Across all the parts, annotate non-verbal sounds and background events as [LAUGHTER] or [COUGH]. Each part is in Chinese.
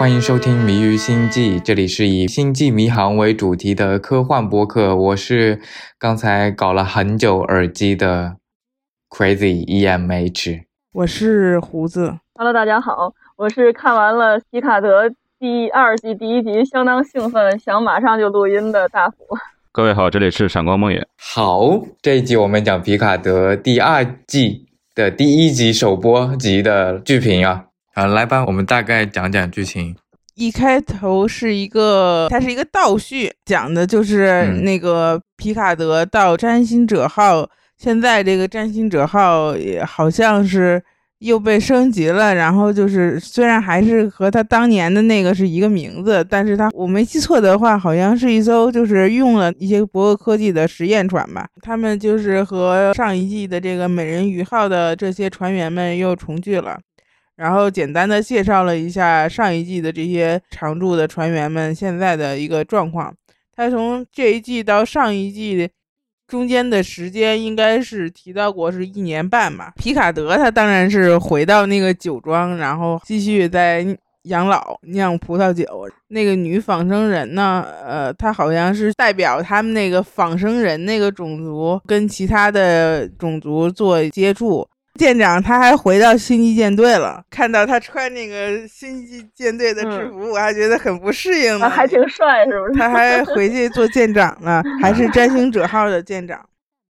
欢迎收听《迷于星际》，这里是以星际迷航为主题的科幻播客。我是刚才搞了很久耳机的 Crazy EMH，我是胡子。Hello，大家好，我是看完了皮卡德第二季第一集，相当兴奋，想马上就录音的大福。各位好，这里是闪光梦魇。好，这一集我们讲皮卡德第二季的第一集首播集的剧评啊。啊，来吧，我们大概讲讲剧情。一开头是一个，它是一个倒叙，讲的就是那个皮卡德到占星者号。现在这个占星者号也好像是又被升级了，然后就是虽然还是和他当年的那个是一个名字，但是他我没记错的话，好像是一艘就是用了一些博格科技的实验船吧。他们就是和上一季的这个美人鱼号的这些船员们又重聚了。然后简单的介绍了一下上一季的这些常驻的船员们现在的一个状况。他从这一季到上一季中间的时间应该是提到过是一年半吧。皮卡德他当然是回到那个酒庄，然后继续在养老酿葡萄酒。那个女仿生人呢，呃，她好像是代表他们那个仿生人那个种族跟其他的种族做接触。舰长他还回到星际舰队了，看到他穿那个星际舰队的制服，我还觉得很不适应呢。还挺帅，是不是？他还回去做舰长呢，[LAUGHS] 还是占星者号的舰长。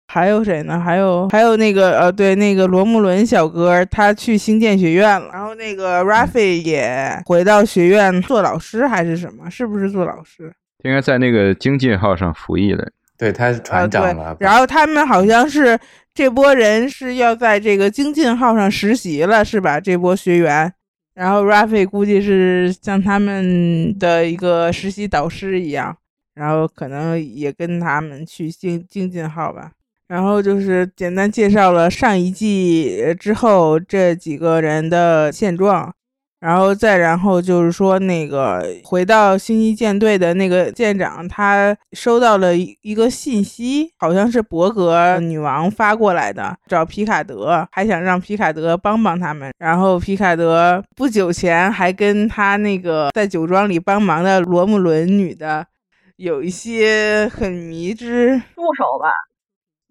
还有谁呢？还有还有那个呃，对，那个罗姆伦小哥，他去星舰学院了。然后那个 Rafi 也回到学院做老师还是什么？是不是做老师？应该在那个精进号上服役的。对，他是船长了。然后他们好像是。这波人是要在这个精进号上实习了，是吧？这波学员，然后 Rafi 估计是像他们的一个实习导师一样，然后可能也跟他们去精精进号吧。然后就是简单介绍了上一季之后这几个人的现状。然后再然后就是说，那个回到星际舰队的那个舰长，他收到了一个信息，好像是伯格女王发过来的，找皮卡德，还想让皮卡德帮帮他们。然后皮卡德不久前还跟他那个在酒庄里帮忙的罗姆伦女的有一些很迷之助手吧。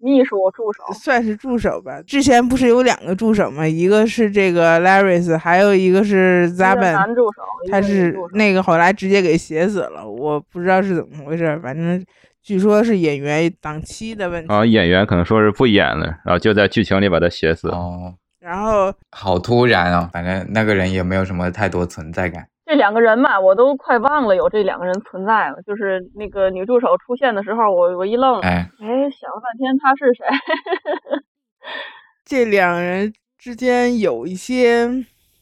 秘书助手算是助手吧。之前不是有两个助手吗？一个是这个 Laris，还有一个是 Zaben。男助手，他是那个后来直接给写死了，我不知道是怎么回事。反正据说是演员档期的问题。啊，演员可能说是不演了，然后就在剧情里把他写死。哦，然后好突然啊！反正那个人也没有什么太多存在感。这两个人吧，我都快忘了有这两个人存在了。就是那个女助手出现的时候，我我一愣，哎哎，想了半天她是谁？[LAUGHS] 这两人之间有一些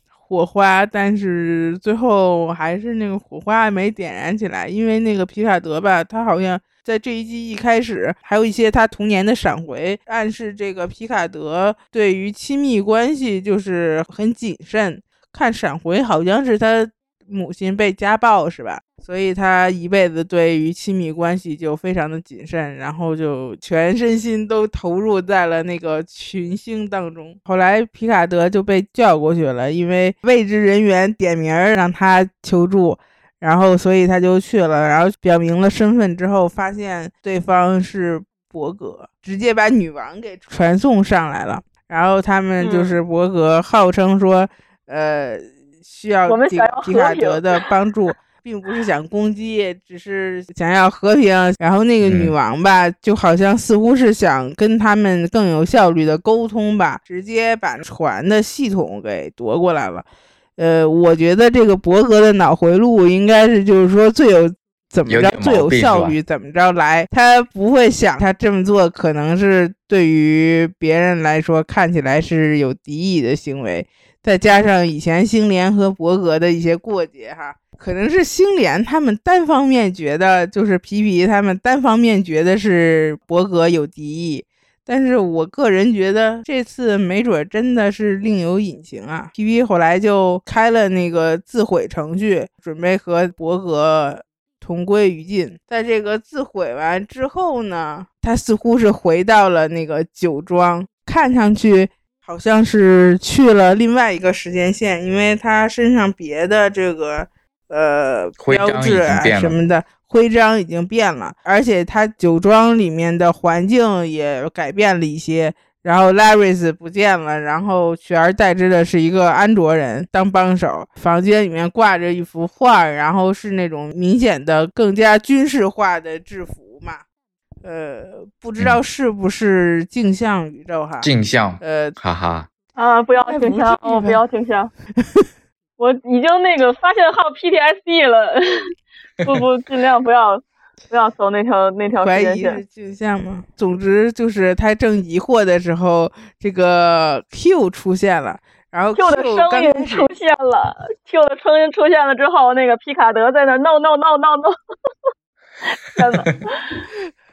火花，但是最后还是那个火花没点燃起来。因为那个皮卡德吧，他好像在这一季一开始还有一些他童年的闪回，暗示这个皮卡德对于亲密关系就是很谨慎。看闪回好像是他。母亲被家暴是吧？所以他一辈子对于亲密关系就非常的谨慎，然后就全身心都投入在了那个群星当中。后来皮卡德就被叫过去了，因为未知人员点名让他求助，然后所以他就去了，然后表明了身份之后，发现对方是伯格，直接把女王给传送上来了。然后他们就是伯格，号称说，呃。需要皮皮卡德的 [LAUGHS] 帮助，并不是想攻击，只是想要和平。然后那个女王吧，就好像似乎是想跟他们更有效率的沟通吧，直接把船的系统给夺过来了。呃，我觉得这个伯格的脑回路应该是，就是说最有怎么着最有效率，怎么着来，他不会想他这么做可能是对于别人来说看起来是有敌意的行为。再加上以前星联和伯格的一些过节，哈，可能是星联他们单方面觉得，就是皮皮他们单方面觉得是伯格有敌意，但是我个人觉得这次没准真的是另有隐情啊。皮皮后来就开了那个自毁程序，准备和伯格同归于尽。在这个自毁完之后呢，他似乎是回到了那个酒庄，看上去。好像是去了另外一个时间线，因为他身上别的这个呃标志啊什么的，徽章已经变了，而且他酒庄里面的环境也改变了一些。然后 Laris 不见了，然后取而代之的是一个安卓人当帮手。房间里面挂着一幅画，然后是那种明显的更加军事化的制服嘛。呃，不知道嗯是不是镜像宇宙哈？镜像，呃，哈哈，啊，不要镜像，哦，不要镜像。[LAUGHS] 我已经那个发现号 PTSD 了，[LAUGHS] 不不，尽量不要不要搜那条那条怀时间线。疑是镜像吗？总之就是他正疑惑的时候，这个 Q 出现了，然后 Q 的声音出现了，Q 的声音出现了之后，那个皮卡德在那 no no no no no，天呐，[LAUGHS]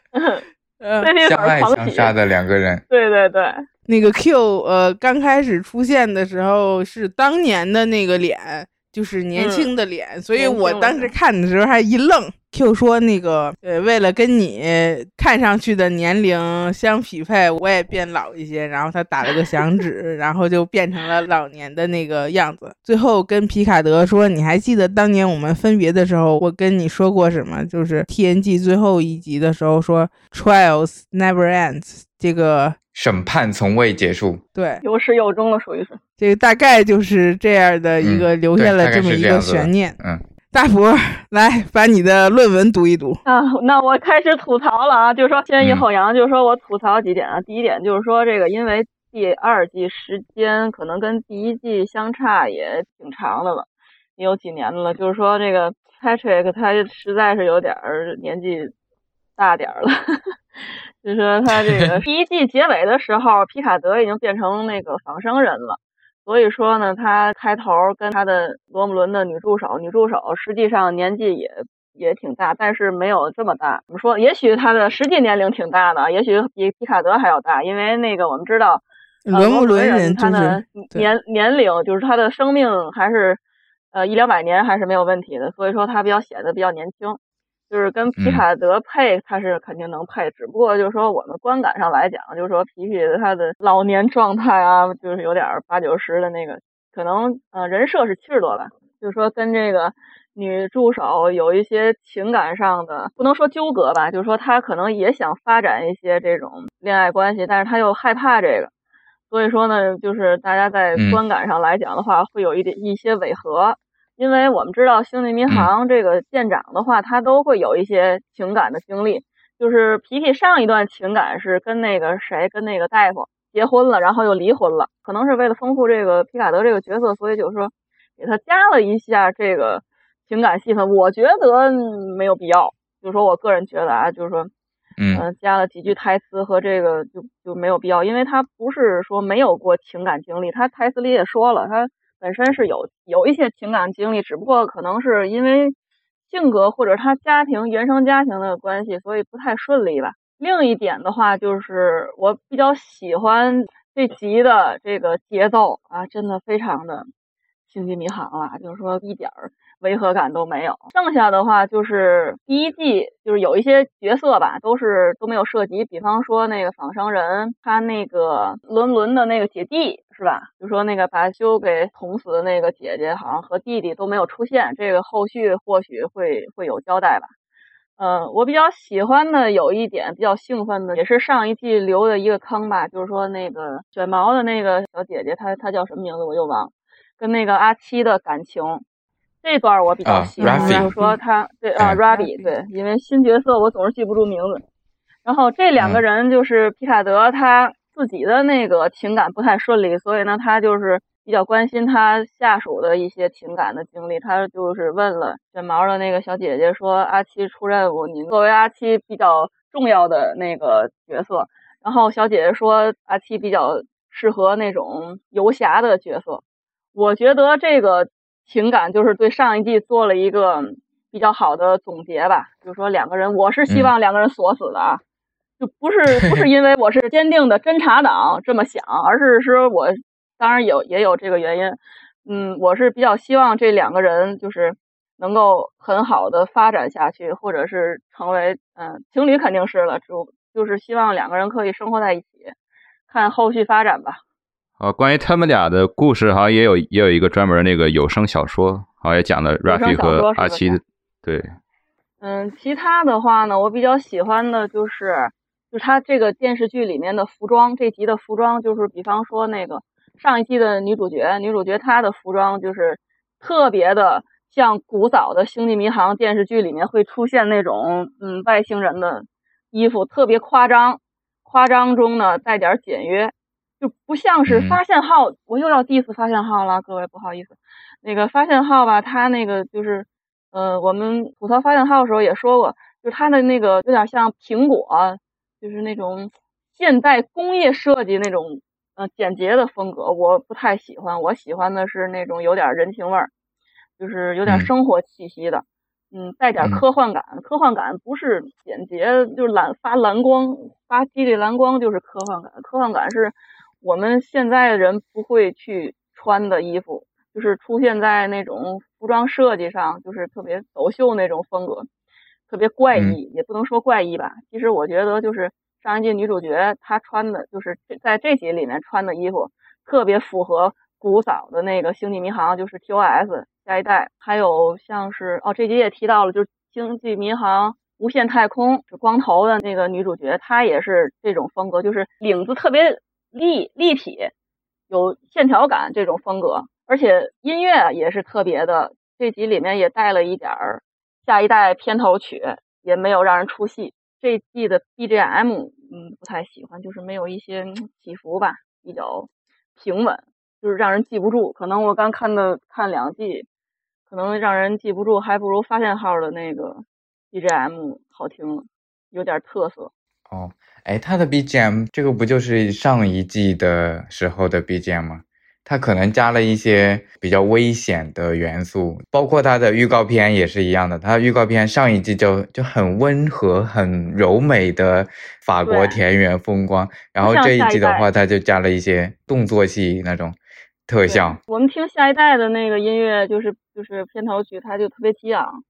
呃这地相爱相杀的两个人，对对对，那个 Q 呃刚开始出现的时候是当年的那个脸，就是年嗯轻的脸，所以我当时看的时候还一愣。Q 说那个呃，为了跟你看上去的年龄相匹配，我也变老一些。然后他打了个响指，然后就变成了老年的那个样子。最后跟皮卡德说：“你还记得当年我们分别的时候，我跟你说过什么？就是 TNG 最后一集的时候说 ‘Trials never ends’，这个审判从未结束。对。”有始有终了，属于是。这个大概就是这样的一个留下了这么一个悬念。嗯，大伯，来把你的论文读一读。[LAUGHS] 啊，那我开始吐槽了啊，就是说先抑嗯后扬，就是说我吐槽几点啊。第一点就是说这个，因为第二季时间可能跟第一季相差也挺长的了，也有几年的了。就是说这个 Patrick 他实在是有点儿年纪大点儿了，就是说他这 [LAUGHS] 个第一季结尾的时候，皮卡德已经变成那个仿生人了。所以说呢，他开头跟他的罗姆伦的女助手，女助手实际上年纪也也挺大，但是没有这么大。怎么说？也许他的实际年龄挺大的，也许比皮卡德还要大，因为那个我们知道，呃罗姆伦伦人他的年年龄，就是他的生命还是呃一两百年还是没有问题的，所以说他比较显得比较年轻。就是跟皮嗯卡德配，他是肯定能配，只不过就是说我们观感上来讲，就是说皮皮他的老年状态啊，就是有点八九十的那个，可能呃人设是七十多吧，就是说跟这个女助手有一些情感上的，不能说纠葛吧，就是说他可能也想发展一些这种恋爱关系，但是他又害怕这个，所以说呢，就是大家在嗯观感上来讲的话，会有一点一些违和。因为我们知道《星际迷航》这个舰长的话，他都会有一些情感的经历。就是皮皮上一段情感是跟那个谁，跟那个大夫结婚了，然后又离婚了。可能是为了丰富这个皮卡德这个角色，所以就是说给他加了一下这个情感戏份。我觉得嗯没有必要，就是说我个人觉得啊，就是说，嗯呃，加了几句台词和这个就就没有必要，因为他不是说没有过情感经历，他台词里也说了，他本身是有有一些情感经历，只不过可能是因为性格或者他家庭原生家庭的关系，所以不太顺利吧。另一点的话，就是我比较喜欢这集的这个节奏啊，真的非常的星际迷航啊，就是说一点儿违和感都没有。剩下的话就是第一季，就是有一些角色吧，都是都没有涉及，比方说那个仿生人，他那个伦伦的那个姐弟是吧？就说那个把修给捅死的那个姐姐，好像和弟弟都没有出现，这个后续或许会会有交代吧。呃，我比较喜欢的有一点比较兴奋的，也是上一季留的一个坑吧，就是说那个卷毛的那个小姐姐，她她叫什么名字我又忘了，跟那个阿七的感情这段我比较啊喜欢就是说他对啊嗯 Rabi 对，因为新角色我总是记不住名字，然后这两个嗯人就是皮卡德他自己的那个情感不太顺利，所以呢他就是。比较关心他下属的一些情感的经历，他就是问了卷毛的那个小姐姐说：“阿七出任务，你作为阿七比较重要的那个角色。”然后小姐姐说：“阿七比较适合那种游侠的角色。”我觉得这个情感就是对上一季做了一个比较好的总结吧，就是说两个人，我是希望两个人锁死的啊，就不是不是因为我是坚定的侦查党这么想，而是说我。当然有也有这个原因，嗯，我是比较希望这两个人就是能够很好的发展下去，或者是成为嗯情侣肯定是了，就就是希望两个人可以生活在一起，看后续发展吧。啊，关于他们俩的故事，好像也有也有一个专门那个有声小说，好像也讲了 Raffi 和阿七的，对。嗯，其他的话呢，我比较喜欢的就是，就是他这个电视剧里面的服装，这集的服装就是，比方说那个上一季的女主角，女主角她的服装就是特别的像古早的《星际迷航》电视剧里面会出现那种嗯外星人的衣服，特别夸张，夸张中呢带点简约，就不像是发现号，我又要 diss 发现号了，各位不好意思，那个发现号吧，他那个就是。呃，我们吐槽发现号的时候也说过，就是它的那个有点像苹果，就是那种现代工业设计那种呃简洁的风格，我不太喜欢。我喜欢的是那种有点人情味儿，就是有点生活气息的，嗯，带点科幻感。科幻感不是简洁，就是蓝发蓝光，发激励蓝光就是科幻感。科幻感是我们现在的人不会去穿的衣服。就是出现在那种服装设计上，就是特别走秀那种风格，特别怪异，也不能说怪异吧。其实我觉得，就是上一季女主角她穿的，就是在这集里面穿的衣服，特别符合古早的那个星际迷航，就是 TOS 下一代。还有像是哦，这集也提到了，就是星际迷航无限太空是光头的那个女主角，她也是这种风格，就是领子特别立立体，有线条感这种风格。而且音乐也是特别的，这集里面也带了一点儿下一代片头曲，也没有让人出戏。这季的 BGM，嗯，不太喜欢，就是没有一些起伏吧，比较平稳，就是让人记不住。可能我刚看的看两季，可能让人记不住，还不如发现号的那个 BGM 好听，有点特色。哦，哎，他的 BGM 这个不就是上一季的时候的 BGM 吗？它可能加了一些比较危险的元素，包括它的预告片也是一样的。它预告片上一季就就很温和、很柔美的法国田园风光，然后这一季的话，它就加了一些动作戏那种特效。我们听下一代的那个音乐，就是就是片头曲，它就特别激昂，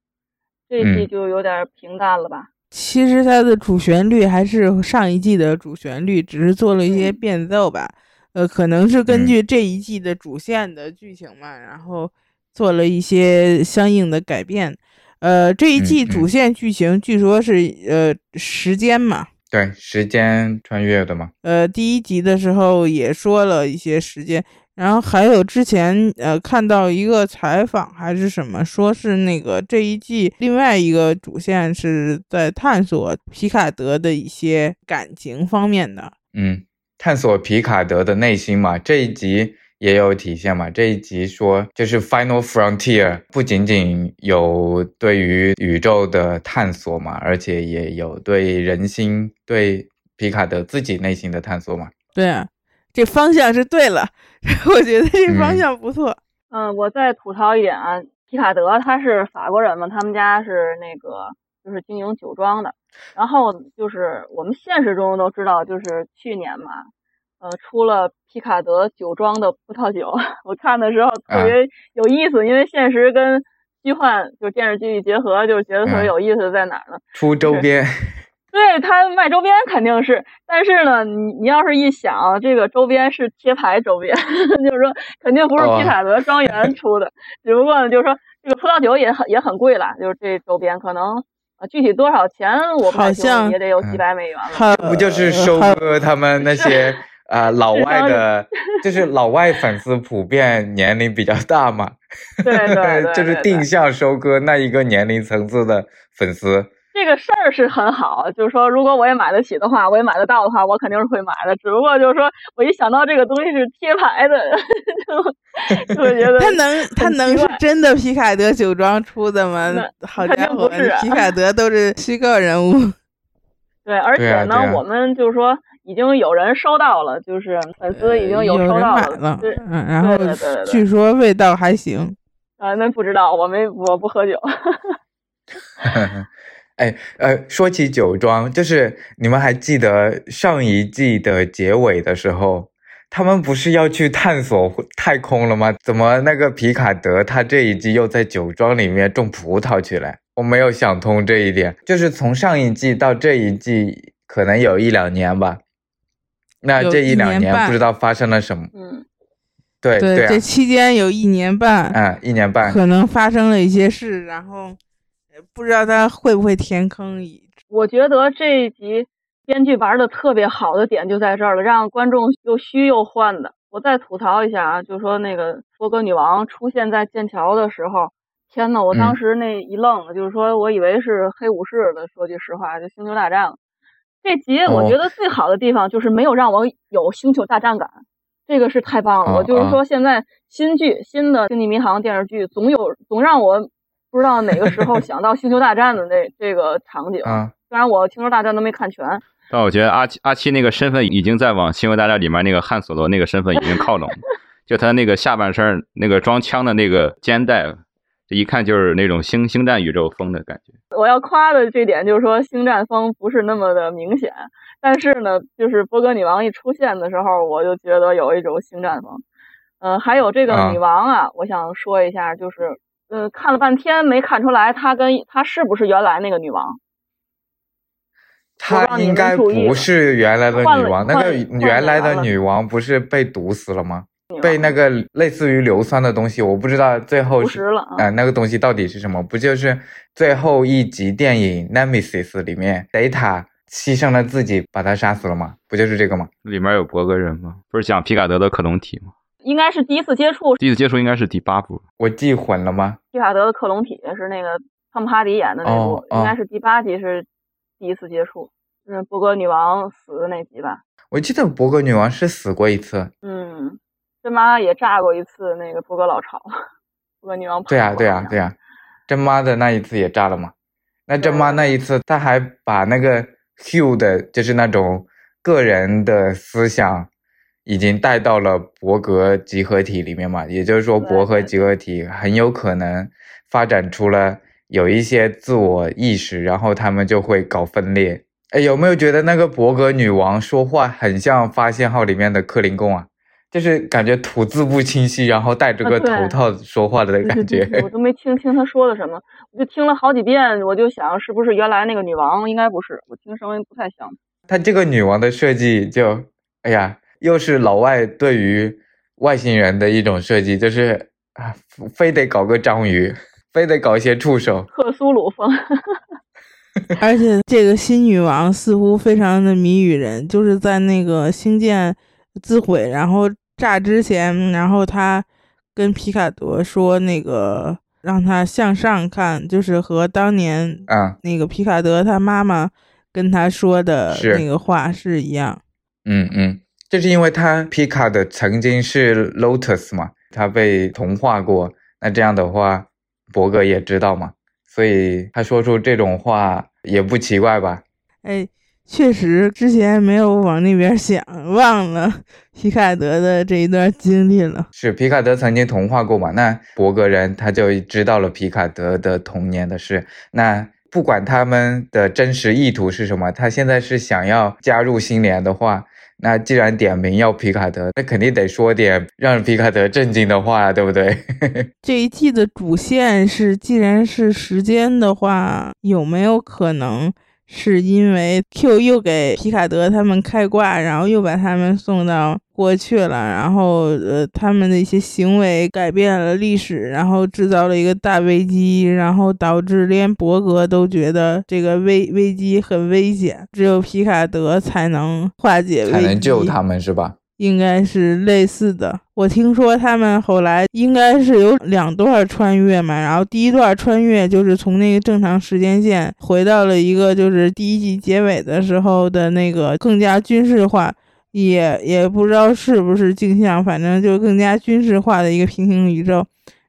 这一季就有点平淡了吧？其实它的主旋律还是上一季的主旋律，只是做了一些变奏吧。呃，可能是根据这一季的主线的剧情嘛，然后做了一些相应的改变。呃，这一季主线剧情据说是呃时间嘛，对，时间穿越的嘛。呃，第一集的时候也说了一些时间，然后还有之前呃看到一个采访还是什么，说是那个这一季另外一个主线是在探索皮卡德的一些感情方面的。嗯。探索皮卡德的内心嘛，这一集也有体现嘛。这一集说就是 Final Frontier，不仅仅有对于宇宙的探索嘛，而且也有对人心、对皮卡德自己内心的探索嘛。对啊，这方向是对了，[LAUGHS] 我觉得这方向不错。嗯，我再吐槽一点啊，皮卡德他是法国人嘛，他们家是那个就是经营酒庄的。然后就是我们现实中都知道，就是去年嘛，呃，出了皮卡德酒庄的葡萄酒，[LAUGHS] 我看的时候特别有意思，因为现实跟虚幻就电视剧一结合，就觉得特别有意思在哪儿呢？出周边，对他卖周边肯定是，但是呢，你你要是一想，这个周边是贴牌周边，[LAUGHS] 就是说肯定不是皮卡德庄园出的，[LAUGHS] 只不过呢，就是说这个葡萄酒也很也很贵了，就是这周边可能。具体多少钱？我好像也得有几百美元了。不就是收割他们那些 [LAUGHS] 呃老外的，就是老外粉丝普遍年龄比较大嘛？对对，[LAUGHS] 就是定向收割那一个年龄层次的粉丝。这个事儿是很好，就是说，如果我也买得起的话，我也买得到的话，我肯定是会买的。只不过就是说，我一想到这个东西是贴牌的，[LAUGHS] 就 [LAUGHS] 就觉得他能他能是真的皮卡德酒庄出的吗？好家伙，皮卡德都是虚构人物。[LAUGHS] 对，而且呢，我们就是说，已经有人收到了，就是粉丝已经有收到了，对，嗯，然后据说味道还行。啊，那不知道，我没，我不喝酒。哎，呃，说起酒庄，就是你们还记得上一季的结尾的时候，他们不是要去探索太空了吗？怎么那个皮卡德他这一季又在酒庄里面种葡萄去了？我没有想通这一点。就是从上一季到这一季，可能有一两年吧，那这一两年不知道发生了什么。嗯，对对，这期间有一年半，嗯，一年半可能发生了一些事，然后不知道他会不会填坑。我觉得这一集编剧玩的特别好的点就在这儿了，让观众又虚又幻的。我再吐槽一下啊，就说那个波哥女王出现在剑桥的时候，天呐，我当时那一愣，就是说我以为是黑武士的，说句实话，就星球大战了。这集我觉得最好的地方就是没有让我有星球大战感，这个是太棒了。我就是说现在新剧新的星际迷航电视剧总有总让我不知道哪个时候想到星球大战的那这个场景。虽然我星球大战都没看全。但我觉得阿七阿七那个身份已经在往《星球大战》里面那个汉索罗那个身份已经靠拢，就他那个下半身那个装枪的那个肩带，这一看就是那种星星战宇宙风的感觉。我要夸的这点就是说星战风不是那么的明显，但是呢，就是波哥女王一出现的时候，我就觉得有一种星战风。嗯，还有这个女王啊，我想说一下，就是嗯，看了半天没看出来她跟她是不是原来那个女王。她应该不是原来的女王，那个原来的女王不是被毒死了吗？被那个类似于硫酸的东西，我不知道最后是呃那个东西到底是什么？不就是最后一集电影《Nemesis》里面，Data 牺牲了自己把他杀死了吗？不就是这个吗？里面有博格人吗？不是讲皮卡德的克隆体吗？应该是第一次接触，第一次接触应该是第八部，我记混了吗？蒂卡德的克隆体是那个汤姆哈迪演的那部，应该是第八集是。第一次接触，嗯，博格女王死的那集吧。我记得博格女王是死过一次。嗯，真妈也炸过一次那个博格老巢。[LAUGHS] 博格女王对呀对呀对呀，真妈的那一次也炸了嘛。那真妈那一次，她还把那个 Hugh 的，就是那种个人的思想，已经带到了博格集合体里面嘛。也就是说，博格集合体很有可能发展出了。有一些自我意识，然后他们就会搞分裂。哎，有没有觉得那个伯格女王说话很像《发现号》里面的克林贡啊？就是感觉吐字不清晰，然后戴着个头套说话的感觉。我都没听清他说的什么，我就听了好几遍，我就想是不是原来那个女王？应该不是，我听声音不太像。他这个女王的设计就，哎呀，又是老外对于外星人的一种设计，就是啊，非得搞个章鱼。非得搞一些触手，克苏鲁风。而且这个新女王似乎非常的谜语人，就是在那个星舰自毁然后炸之前，然后她跟皮卡德说那个让他向上看，就是和当年啊那个皮卡德他妈妈跟他说的那个话是一样。嗯嗯，就是因为他皮卡的曾经是 Lotus 嘛，他被同化过，那这样的话。伯格也知道嘛，所以他说出这种话也不奇怪吧？哎，确实之前没有往那边想，忘了皮卡德的这一段经历了。是皮卡德曾经同化过嘛？那伯格人他就知道了皮卡德的童年的事。那不管他们的真实意图是什么，他现在是想要加入新联的话。那既然点名要皮卡德，那肯定得说点让皮卡德震惊的话，对不对？[LAUGHS] 这一季的主线是，既然是时间的话，有没有可能？是因为 Q 又给皮卡德他们开挂，然后又把他们送到过去了，然后呃，他们的一些行为改变了历史，然后制造了一个大危机，然后导致连伯格都觉得这个危危机很危险，只有皮卡德才能化解危机，才能救他们，是吧？应该是类似的。我听说他们后来应该是有两段穿越嘛，然后第一段穿越就是从那个正常时间线回到了一个就是第一季结尾的时候的那个更加军事化，也也不知道是不是镜像，反正就更加军事化的一个平行宇宙。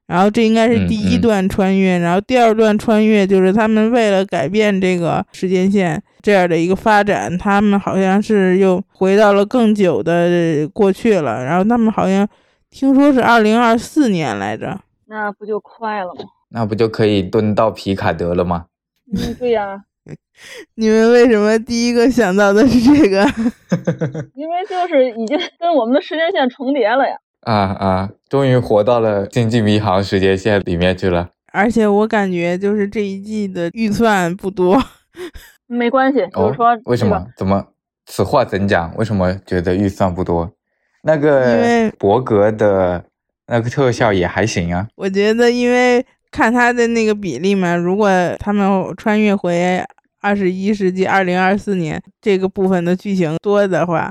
然后这应该是第一段穿越，然后第二段穿越就是他们为了改变这个时间线这样的一个发展，他们好像是又回到了更久的过去了。然后他们好像听说是二零二四年来着，那不就快了吗？那不就可以蹲到皮卡德了吗？嗯，对呀。[LAUGHS] 你们为什么第一个想到的是这个？[LAUGHS] 因为就是已经跟我们的时间线重叠了呀。啊啊！终于活到了星际迷航时间线里面去了。而且我感觉就是这一季的预算不多。没关系，就是说为什么？怎么？此话怎讲？为什么觉得预算不多？那因个为伯格的那个特效也还行啊。我觉得，因为看他的那个比例嘛，如果他们穿越回二十一世纪二零二四年这个部分的剧情多的话，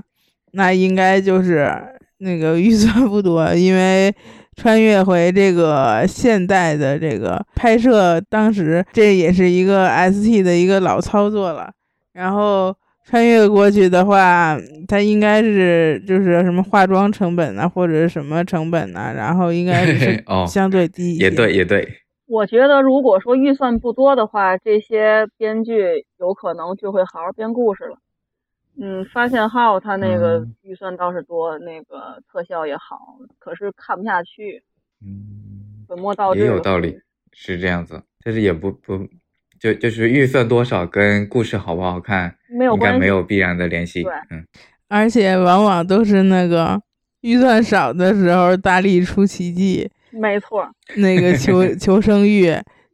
那应该就是那个预算不多，因为穿越回这个现代的这个拍摄，当时这也是一个 ST 的一个老操作了，然后。穿越过去的话，它应该是就是什么化妆成本啊，或者什么成本呐、然后应该是 [LAUGHS] 哦相对低一些。也对，也对，我觉得如果说预算不多的话，这些编剧有可能就会好好编故事了。嗯，发现号他那个嗯预算倒是多，那个特效也好，可是看不下去，嗯，本末倒置。也有道理，是这样子。但是也不不，就就是预算多少跟故事好不好看，应该没有应该。没有必然的联系对。嗯，[LAUGHS] 而且往往都是那个预算少的时候大力出奇迹，没错，那个求 [LAUGHS] 求生欲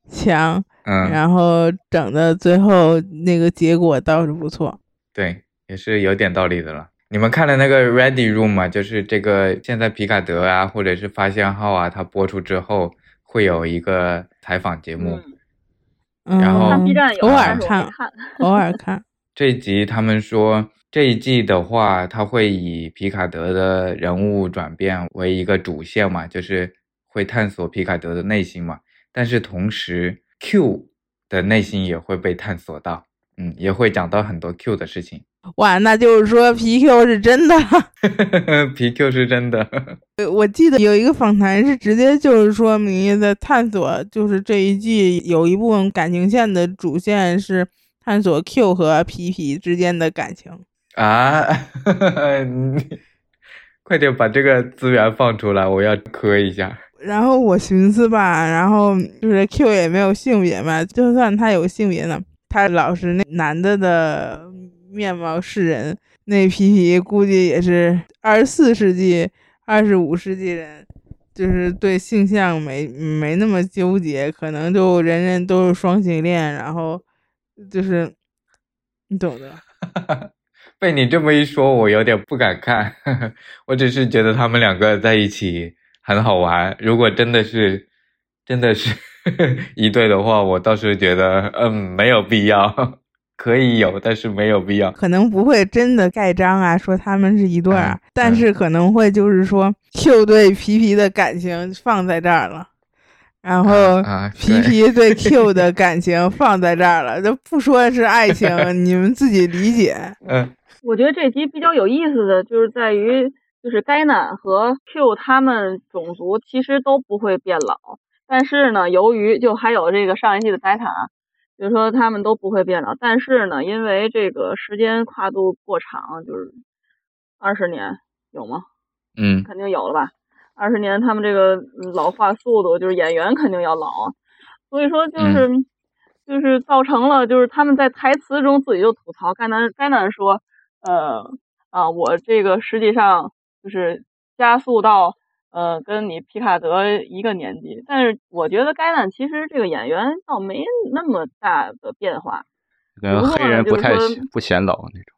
强，嗯，然后整的最后那个结果倒是不错。对，也是有点道理的了。你们看了那个 Ready Room 吗？就是这个现在皮卡德啊，或者是发现号啊，它播出之后会有一个采访节目。然后偶尔看。偶尔看。[LAUGHS] 这一集他们说，这一季的话，他会以皮卡德的人物转变为一个主线嘛，就是会探索皮卡德的内心嘛。但是同时，Q 的内心也会被探索到，嗯，也会讲到很多 Q 的事情。哇，那就是说 PQ 是真的。[LAUGHS] [LAUGHS] 皮 Q 是真的，[LAUGHS] 我记得有一个访谈是直接就是说明在探索，就是这一季有一部分感情线的主线是探索 Q 和皮皮之间的感情。啊，你快点把这个资源放出来，我要磕一下。然后我寻思吧，然后就是 Q 也没有性别嘛，就算他有性别呢，他老是那男的的面貌示人，那皮皮估计也是二十四世纪、二十五世纪人，就是对性向没没那么纠结，可能就人人都是双性恋，然后就是你懂的。[LAUGHS] 被你这么一说，我有点不敢看。[LAUGHS] 我只是觉得他们两个在一起很好玩。如果真的是真的是 [LAUGHS] 一对的话，我倒是觉得嗯没有必要，可以有，但是没有必要。可能不会真的盖章啊，说他们是一对儿啊，嗯嗯但是可能会就是说 Q 对皮皮的感情放在这儿了，然后啊，皮皮对 [LAUGHS] Q 的感情放在这儿了，就不说是爱情，[LAUGHS] 你们自己理解。嗯我觉得这集比较有意思的就是在于，就是该男和 Q 他们种族其实都不会变老，但是呢，由于就还有这个上一季的戴塔，就是说他们都不会变老，但是呢，因为这个时间跨度过长，就是二十年有吗？嗯肯定有了吧？二十年，他们这个嗯老化速度，就是演员肯定要老啊，所以说就是、就是造成了，就是他们在台词中自己就吐槽，该男该男说，呃啊，我这个实际上就是加速到呃跟你皮卡德一个年纪，但是我觉得该男其实这个演员倒没那么大的变化，跟黑人不太显不显老那种。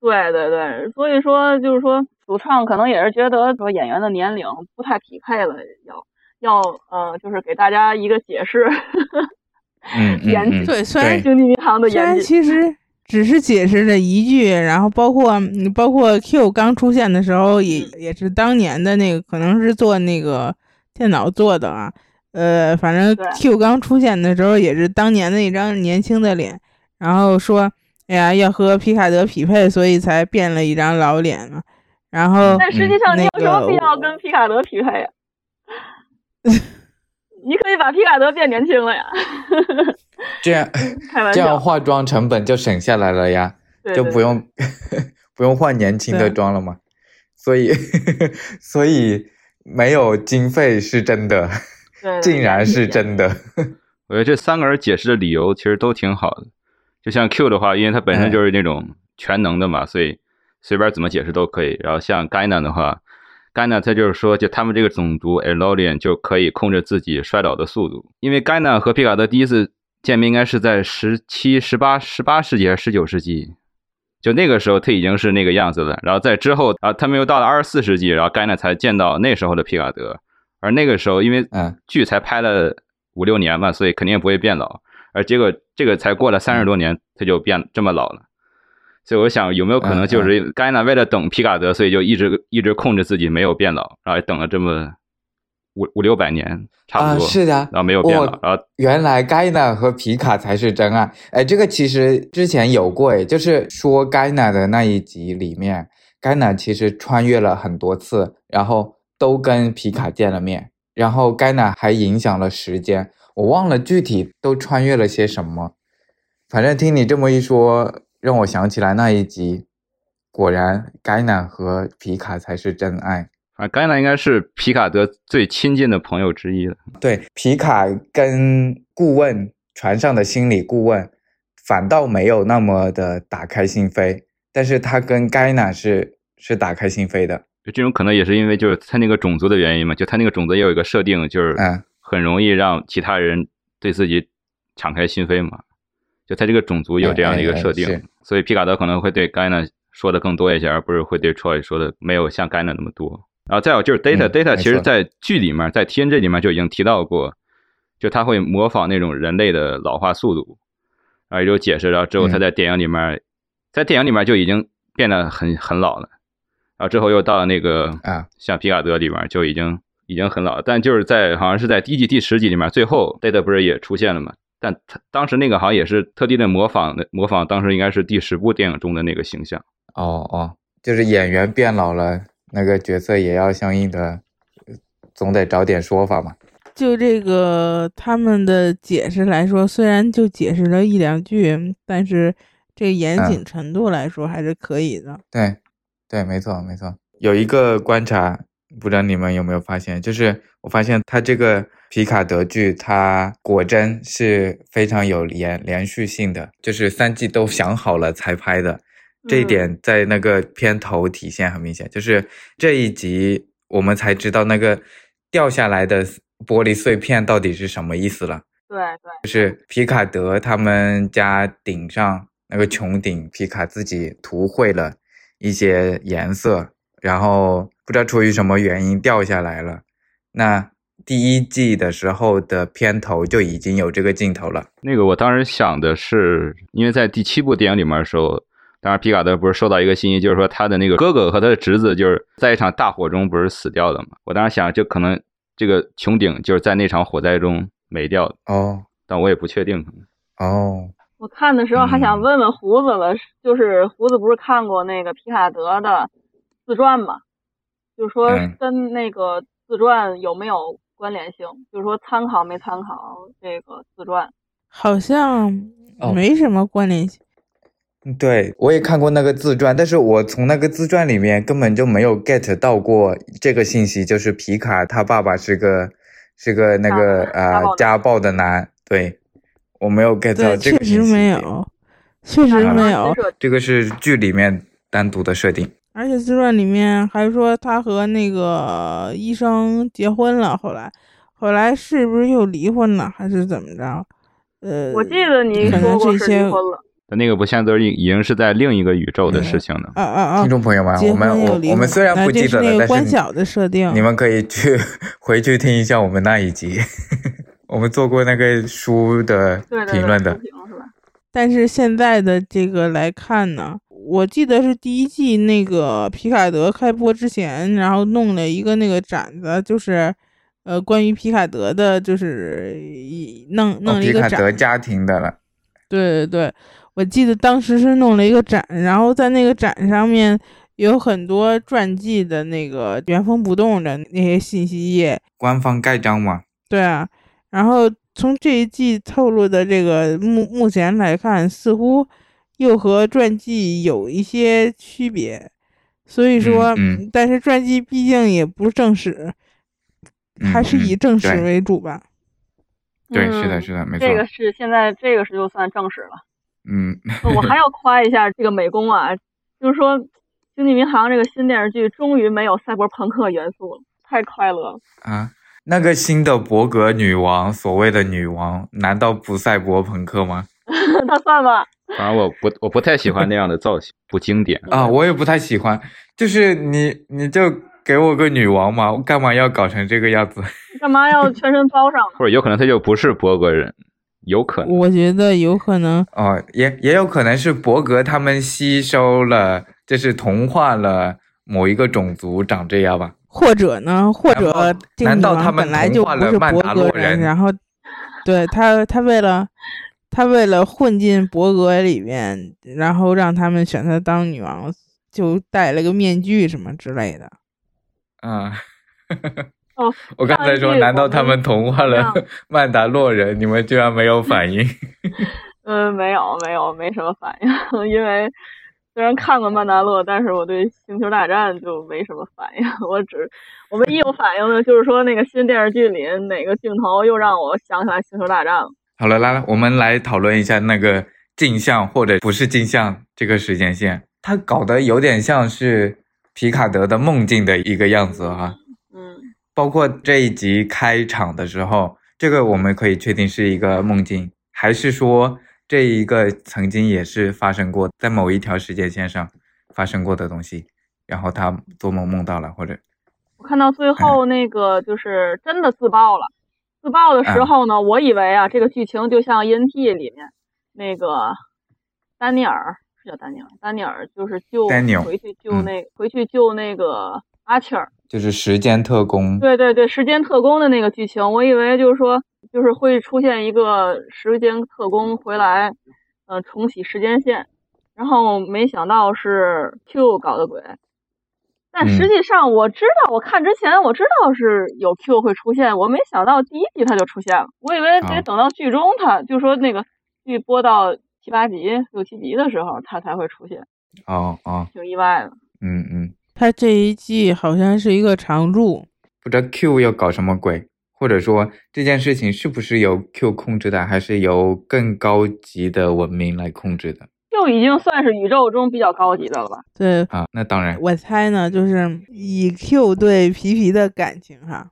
对对对，所以说就是说，主创可能也是觉得说演员的年龄不太匹配了，要要呃，就是给大家一个解释。嗯 [LAUGHS] 嗯对，虽然对经济银行的虽然，其实只是解释了一句，然后包括嗯包括 Q 刚出现的时候也，也是当年的那个，可能是做那个电脑做的啊。呃，反正 Q 刚出现的时候也是当年的一张年轻的脸，然后说，哎呀，要和皮卡德匹配，所以才变了一张老脸嘛。然后但实际上你有什么必要跟皮卡德匹配呀？[LAUGHS] 你可以把皮卡德变年轻了呀，[LAUGHS] 这样这样，化妆成本就省下来了呀。对对就不用 [LAUGHS] 不用换年轻的妆了嘛，所以 [LAUGHS] 所以没有经费是真的，对对竟然是真的。我觉得这三个人解释的理由其实都挺好的。就像 Q 的话，因为他本身就是那种全能的嘛，所以随便怎么解释都可以。然后像 Gaina 的话，Gaina 他就是说，就他们这个种族 Elodian 就可以控制自己衰老的速度。因为 Gaina 和皮卡德第一次见面应该是在十七、十八、十八世纪还是十九世纪？就那个时候他已经是那个样子了。然后在之后啊，他们又到了二十四世纪，然后盖纳才见到那时候的皮卡德。而那个时候，因为嗯剧才拍了五六年嘛，所以肯定也不会变老。而结果这个才过了三十多年，他就变这么老了。所以我想，有没有可能就是盖纳为了等皮卡德，所以就一直一直控制自己没有变老，然后等了这么五五六百年，差啊，不多，是的，然后没有变了，然后原来盖娜和皮卡才是真爱。哎，这个其实之前有过，哎，就是说盖娜的那一集里面，盖娜其实穿越了很多次，然后都跟皮卡见了面，然后盖娜还影响了时间，我忘了具体都穿越了些什么。反正听你这么一说，让我想起来那一集，果然盖娜和皮卡才是真爱。啊，盖纳应该是皮卡德最亲近的朋友之一了。对，皮卡跟顾问船上的心理顾问反倒没有那么的打开心扉，但是他跟盖娜是是打开心扉的。就这种可能也是因为就是他那个种族的原因嘛，就他那个种族也有一个设定，就是嗯很容易让其他人对自己敞开心扉嘛。就他这个种族有这样的一个设定，哎哎哎所以皮卡德可能会对盖纳说的更多一些，而不是会对 Troy 说的没有像盖纳那么多。然后再有就是 Data、嗯 Data，其实在剧里面，在 TNG 里面就已经提到过，就他会模仿那种人类的老化速度，然后也就解释然后之后他嗯在电影里面，在电影里面就已经变得很很老了，然后之后又到了那个啊，像皮卡德里面就已经已经很老了，但就是在好像是在第一季第十集里面，最后 Data 不是也出现了嘛？但他当时那个好像也是特地的模仿的，模仿当时应该是第十部电影中的那个形象。哦哦，就是演员变老了，那个角色也要相应的，呃总得找点说法嘛。就这个他们的解释来说，虽然就解释了一两句，但是这个严谨嗯程度来说还是可以的。对，对，没错，没错。有一个观察，不知道你们有没有发现，就是我发现他这个皮卡德剧，它果真是非常有连连续性的，就是三季都想好了才拍的。这一嗯点在那个片头体现很明显，就是这一集我们才知道那个掉下来的玻璃碎片到底是什么意思了。对对，就是皮卡德他们家顶上那个穹顶，皮卡自己涂绘了一些颜色，然后不知道出于什么原因掉下来了。那第一季的时候的片头就已经有这个镜头了。那个我当时想的是，因为在第七部电影里面的时候，当然皮卡德不是收到一个信息，就是说他的那个哥哥和他的侄子就是在一场大火中不是死掉了嘛？我当时想，就可能这个穹顶就是在那场火灾中没掉的，哦但我也不确定。哦，我看的时候还想嗯问问胡子了，就是胡子不是看过那个皮卡德的自传嘛？就是说嗯跟那个自传有没有关联性？就是说参考没参考这个自传？好像哦没什么关联性。对，我也看过那个自传，但是我从那个自传里面根本就没有 get 到过这个信息，就是皮卡他爸爸是个是个那个呃家暴的男，对我没有 get 到，这个确实。没有，确实啊没有。这个是剧里面单独的设定。而且自传里面还说他和那个医生结婚了，后来，后来是不是又离婚了，还是怎么着？呃，我记得你可说过是离婚了。但那个不现在都已已经是在另一个宇宙的事情了。啊啊啊听！众朋友们，我们我我们虽然不记得了，这是那个但是关晓的设定，你们可以去回去听一下我们那一集，[LAUGHS] 我们做过那个书的评论的？但是现在的这个来看呢，我记得是第一季那个皮卡德开播之前，然后弄了一个那个展子，就是呃关于皮卡德的，就是弄弄了一个展。卡德家庭的了。对对对，我记得当时是弄了一个展，然后在那个展上面有很多传记的那个原封不动的那些信息页。官方盖章嘛，对啊，然后从这一季透露的这个目目前来看，似乎又和传记有一些区别，所以说，嗯嗯但是传记毕竟也不是正史，嗯还是以嗯正史为主吧。对，是的，嗯是的，没错。这个是现在这个是就算正史了。嗯，呃我还要夸一下这个美工啊，就是说《经济民航》这个新电视剧终于没有赛博朋克元素了，太快乐了。啊，那个新的伯格女王，所谓的女王，难道不赛博朋克吗？[LAUGHS] 那算吧。反正我不我不太喜欢那样的造型，不经典。啊，我也不太喜欢。就是你你就给我个女王嘛，我干嘛要搞成这个样子？干嘛要全身包上呢？或者有可能他就不是伯格人，有可能。我觉得有可能，哦，也也有可能是伯格他们吸收了，就是同化了某一个种族长这样吧。或者呢，或者难道他们本来就不是伯格人，人然后对他他为了他为了混进伯格里面，然后让他们选他当女王，就戴了个面具什么之类的。嗯，[LAUGHS] 哦，我刚才说，[LAUGHS] 难道他们们同化了 [LAUGHS] 曼达洛人？你们居然没有反应？[LAUGHS] 嗯，没有没有，没什么反应，因为虽然看过《曼达洛》，但是我对《星球大战》就没什么反应。我只我唯一有反应的就是说那个新电视剧里哪个镜头又让我想起来《星球大战》了。好了，来来，我们来讨论一下那个镜像或者不是镜像这个时间线，它搞得有点像是皮卡德的梦境的一个样子哈、嗯包括这一集开场的时候，这个我们可以确定是一个梦境，还是说这一个曾经也是发生过在某一条时间线上发生过的东西，然后他做梦梦到了，或者我看到最后那个就是真的自爆了。自爆的时候呢，我以为啊，这个剧情就像 ENT 里面那个丹尼尔是叫丹尼尔，丹尼尔就是救 Daniel，回去救嗯那、回去救那个阿切尔。就是时间特工。对对对，时间特工的那个剧情，我以为就是说，就是会出现一个时间特工回来，呃，重启时间线，然后没想到是 Q 搞的鬼。但嗯实际上我知道，我看之前我知道是有 Q 会出现，我没想到第一集他就出现了，我以为啊得等到剧中它就说那个剧播到七八集、六七集的时候，他才会出现，哦哦，挺意外的。嗯嗯，他这一季好像是一个常驻，不知道 Q 要搞什么鬼，或者说这件事情是不是由 Q 控制的，还是由更高级的文明来控制的就已经算是宇宙中比较高级的了吧？对啊？那当然，我猜呢，就是以 Q 对皮皮的感情哈，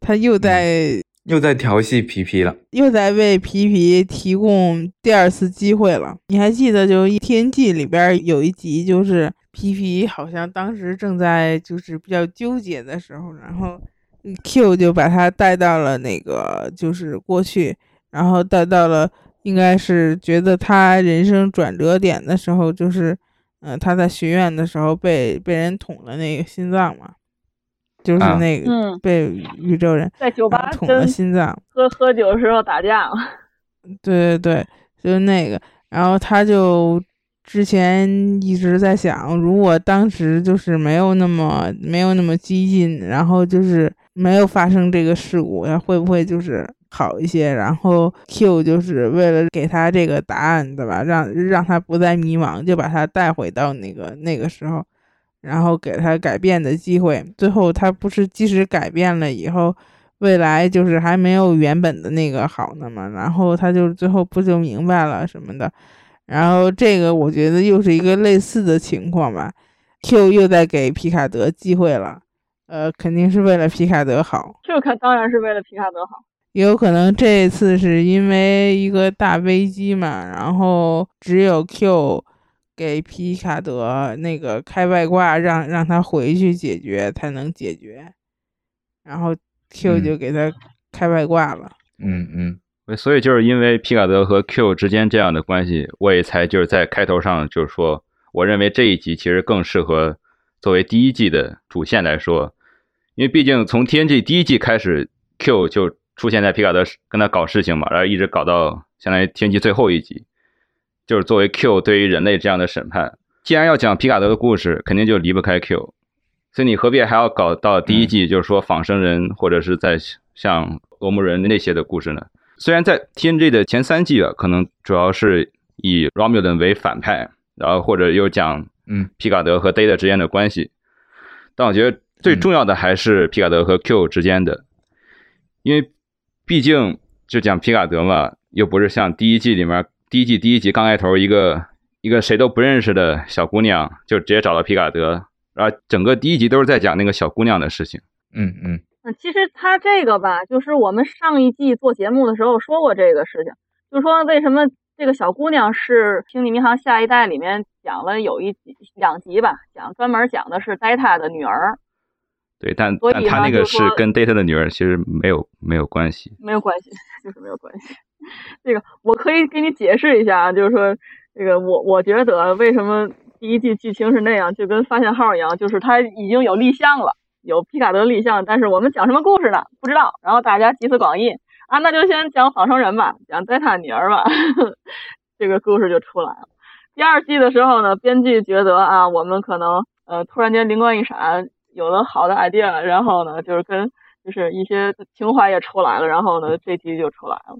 他又在、又在调戏皮皮了。又在为皮皮提供第二次机会了。你还记得，就《天际》里边有一集，就是皮皮好像当时正在就是比较纠结的时候，然后 Q 就把他带到了那个就是过去，然后带到了应该是觉得他人生转折点的时候，就是嗯、呃他在学院的时候被被人捅了那个心脏嘛，就是啊那个嗯，被宇宙人在酒吧捅了心脏。喝喝酒的时候打架了。对对对，就是那个，然后他就之前一直在想，如果当时就是没有那么没有那么激进，然后就是没有发生这个事故，他会不会就是好一些？然后 Q 就是为了给他这个答案，对吧？让让他不再迷茫，就把他带回到那个那个时候，然后给他改变的机会。最后他不是即使改变了以后。未来就是还没有原本的那个好呢嘛，然后他就最后不就明白了什么的，然后这个我觉得又是一个类似的情况吧，Q 又在给皮卡德机会了，呃，肯定是为了皮卡德好，这个当然是为了皮卡德好。也有可能这次是因为一个大危机嘛，然后只有 Q 给皮卡德那个开外挂，让让他回去解决才能解决，然后 Q 嗯就给他开外挂了。嗯嗯所以就是因为皮卡德和 Q 之间这样的关系，我也才就是在开头上就是说，我认为这一集其实更适合作为第一季的主线来说，因为毕竟从 TNG 第一季开始，Q 就出现在皮卡德跟他搞事情嘛，然后一直搞到相当于 TNG 最后一集，就是作为 Q 对于人类这样的审判。既然要讲皮卡德的故事，肯定就离不开 Q，所以你何必还要搞到第一季，就是说仿生人或者是在像罗姆人那些的故事呢？虽然在 TNG 的前三季啊，可能主要是以 Romulan 为反派，然后或者又讲嗯。皮卡德和 Data 之间的关系，但我觉得最重要的还是皮卡德和 Q 之间的，因为毕竟就讲皮卡德嘛，又不是像第一季里面第一季第一集刚开头一个一个谁都不认识的小姑娘就直接找到皮卡德，然后整个第一集都是在讲那个小姑娘的事情。嗯嗯嗯，其实他这个吧，就是我们上一季做节目的时候说过这个事情，就是说为什么这个小姑娘是《星际迷航：下一代》里面讲了有一集两集吧，讲专门讲的是 Data 的女儿，对，但但他那个是跟 Data 的女儿其实没有没有关系。没有关系，就是没有关系。这个我可以给你解释一下啊，就是说这个我我觉得为什么第一季剧情是那样，就跟发现号一样，就是它已经有立项了，有皮卡德立项，但是我们讲什么故事呢？不知道。然后大家集思广益啊，那就先讲仿生人吧，讲戴塔女儿吧，[LAUGHS] 这个故事就出来了。第二季的时候呢，编剧觉得啊，我们可能呃突然间灵光一闪，有了好的 idea，然后呢，就是跟就是一些情怀也出来了，然后呢，这集就出来了，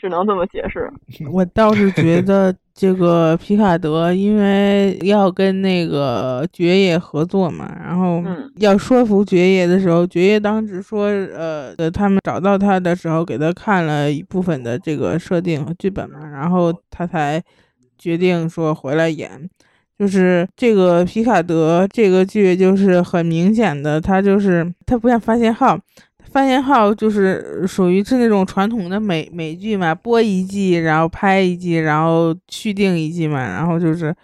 只能这么解释。[LAUGHS] 我倒是觉得这个皮卡德，因为要跟那个爵爷合作嘛，然后嗯要说服爵爷的时候，爵爷当时说，呃，呃他们找到他的时候，给他看了一部分的这个设定和剧本嘛，然后他才决定说回来演。就是这个皮卡德这个剧，就是很明显的，他就是他不像发现号，发现号就是属于是那种传统的美美剧嘛，播一季，然后拍一季，然后续订一季嘛，然后就是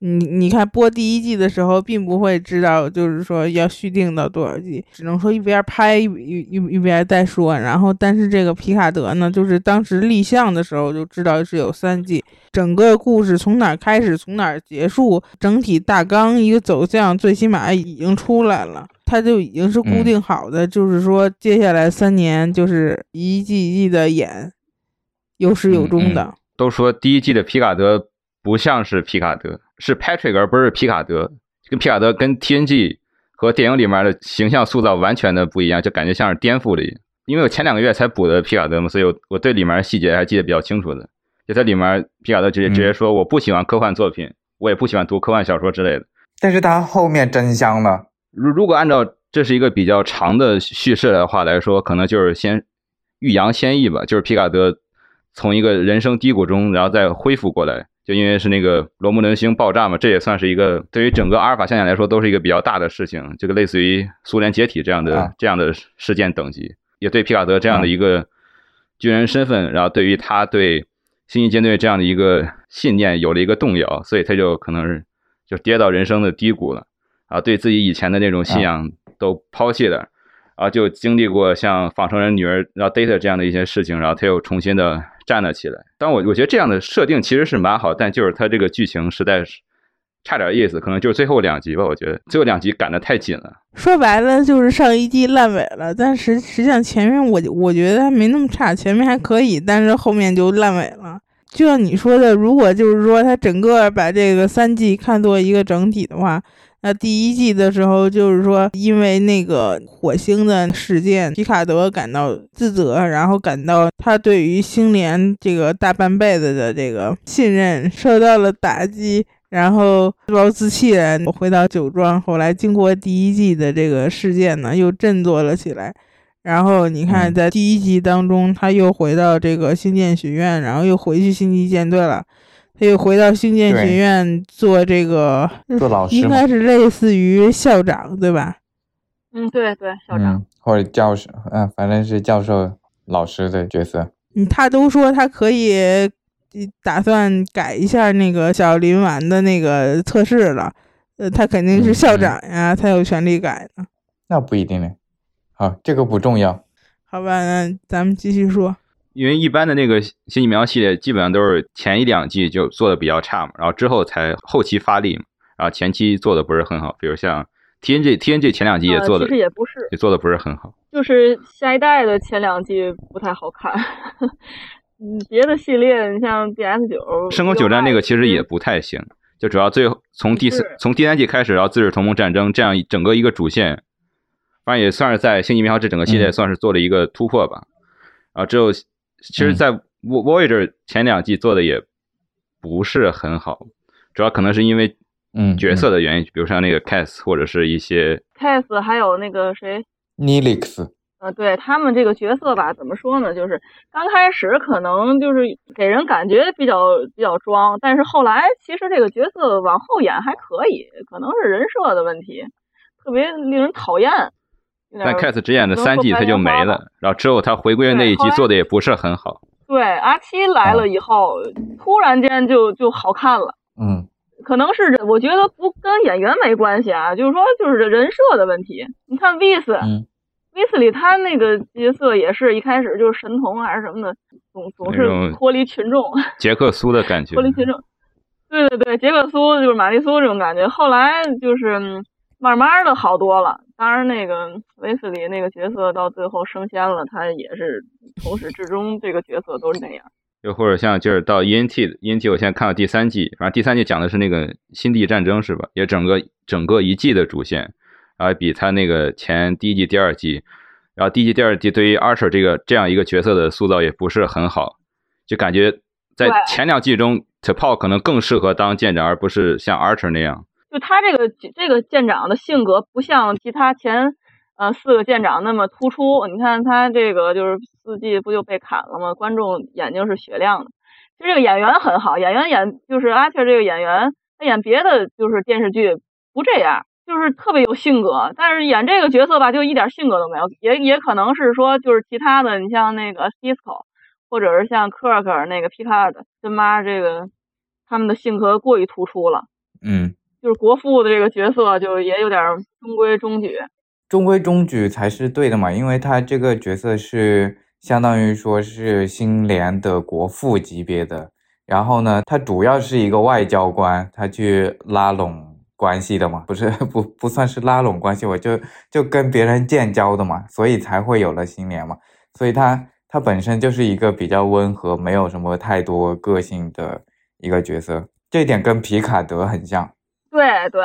你你看播第一季的时候，并不会知道就是说要续订到多少季，只能说一边拍一一一边再说。然后但是这个皮卡德呢，就是当时立项的时候就知道是有三季，整个故事从哪开始，从哪结束，整体大纲一个走向，最起码已经出来了。它就已经是固定好的，就是说接下来三年就是一季一季的演，有始有终的。都说第一季的皮卡德不像是皮卡德，是 Patrick 而不是皮卡德，跟皮卡德跟 TNG 和电影里面的形象塑造完全的不一样，就感觉像是颠覆的一样。因为我前两个月才补的皮卡德嘛，所以我我对里面的细节还记得比较清楚的。就在里面，皮卡德直接直接说我不喜欢科幻作品，我也不喜欢读科幻小说之类的。但是他后面真香呢？如如果按照这是一个比较长的叙事的话来说，可能就是先欲扬先抑吧，就是皮卡德从一个人生低谷中，然后再恢复过来。就因为是那个罗姆伦星爆炸嘛，这也算是一个对于整个阿尔法象限来说都是一个比较大的事情。这个类似于苏联解体这样的、啊这样的事件等级，也对皮卡德这样的一个军人身份，然后对于他对星际舰队这样的一个信念有了一个动摇，所以他就可能是就跌到人生的低谷了。啊，对自己以前的那种信仰都抛弃了，啊，就经历过像仿生人女儿，然后 Data 这样的一些事情，然后他又重新的站了起来。但我我觉得这样的设定其实是蛮好，但就是他这个剧情实在是差点意思，可能就是最后两集吧，我觉得最后两集赶得太紧了。说白了就是上一季烂尾了，但实实际上前面我我觉得还没那么差，前面还可以，但是后面就烂尾了。就像你说的，如果就是说他整个把这个三季看作一个整体的话，那第一季的时候就是说因为那个火星的事件，皮卡德感到自责，然后感到他对于星联这个大半辈子的这个信任受到了打击，然后自暴自弃地回到酒庄。后来经过第一季的这个事件呢，又振作了起来。然后你看，嗯在第一集当中，他又回到这个星舰学院，然后又回去星际舰队了。他又回到星舰对学院做这个，做老师应该是类似于校长，对吧？嗯，对对，校长。嗯，或者教授，嗯、反正是教授、老师的角色。嗯，他都说他可以呃打算改一下那个小林丸的那个测试了，呃，他肯定是嗯校嗯长呀，他有权利改呢。那不一定呢。好，这个不重要。好吧，那咱们继续说。因为一般的那个星际苗系列基本上都是前一两季就做的比较差嘛，然后之后才后期发力嘛，然后前期做的不是很好，比如像 TNG TNG 前两季也呃做的、其实也不是，也做的不是很好。就是下一代的前两季不太好看。[LAUGHS] 嗯，别的系列你像 DS 九、深空九战那个其实也不太行，就主要最后从第四从第三季开始，然后自治同盟战争这样整个一个主线，反正也算是在星际迷航这整个系列嗯算是做了一个突破吧。啊，之后其实，嗯在 Vo- Voyager 前两季做的也不是很好，主要可能是因为嗯，角色的原因，比如像那个 Cass 或者是一些 Cass 还有那个谁，Nilix，呃，对他们这个角色吧，怎么说呢？就是刚开始可能就是给人感觉比较比较装，但是后来其实这个角色往后演还可以，可能是人设的问题，特别令人讨厌。但 Cats 只演了三季他就没了，然后之后他回归的那一集做的也不是很好。对对，阿七来了以后，突然间就就好看了。嗯可能是我觉得不跟演员没关系啊，就是说就是人设的问题。你看 Vis，嗯 Vis 里他那个角色也是一开始就是神童还是什么的，总总是脱离群众，杰克苏的感觉 [LAUGHS] 脱。离群众。对对对，杰克苏就是玛丽苏这种感觉，后来就是嗯慢慢的好多了。当然，那个威斯里那个角色到最后升仙了，他也是从始至终这个角色都是那样。又或者像就是到 ENT 的 ENT，我现在看到第三季，反正第三季讲的是那个星际战争是吧？也整个整个一季的主线，然后比他那个前第一季、第二季，然后第一季、第二季对于 Archer 这个这样一个角色的塑造也不是很好，就感觉在前两季中 T'Pol 可能更适合当舰长，而不是像 Archer 那样。就他这个这个舰长的性格不像其他前呃四个舰长那么突出。你看他这个就是四季不就被砍了吗？观众眼睛是雪亮的。其实这个演员很好，演员演就是阿切这个演员，他演别的就是电视剧不这样，就是特别有性格。但是演这个角色吧，就一点性格都没有。也也可能是说就是其他的，你像那个 Cisco，或者是像科尔克尔那个皮卡尔的跟妈这个，他们的性格过于突出了。嗯，就是国父的这个角色，就也有点中规中矩。中规中矩才是对的嘛，因为他这个角色是相当于说是新联的国父级别的，然后呢，他主要是一个外交官，他去拉拢关系的嘛，不是不不算是拉拢关系，我就就跟别人建交的嘛，所以才会有了新联嘛，所以他他本身就是一个比较温和，没有什么太多个性的一个角色，这点跟皮卡德很像。对对，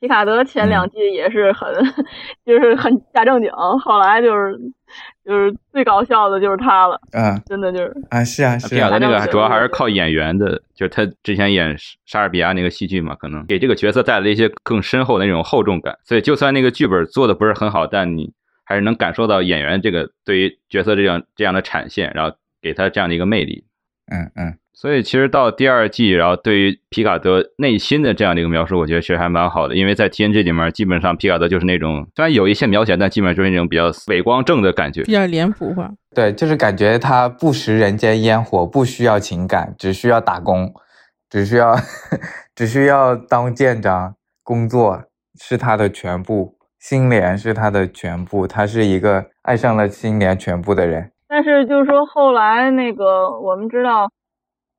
皮卡德前两嗯季也是很，[LAUGHS] 就是很假正经，后来就是就是最搞笑的就是他了，嗯真的就是啊，是啊是皮卡啊德那个主要还是靠演员的，就是他之前演莎士比亚那个戏剧嘛，可能给这个角色带来了一些更深厚的那种厚重感。所以就算那个剧本做的不是很好，但你还是能感受到演员这个对于角色这样这样的产现，然后给他这样的一个魅力。嗯嗯所以其实到第二季，然后对于皮卡德内心的这样的一个描述，我觉得其实还蛮好的。因为在 TNG 里面，基本上皮卡德就是那种虽然有一些描写，但基本上就是那种比较伪光正的感觉比。较脸谱化。对，就是感觉他不食人间烟火，不需要情感，只需要打工，只需要 [LAUGHS] 只需要当舰长工作是他的全部，星联是他的全部，他是一个爱上了星联全部的人。但是就是说后来那个我们知道，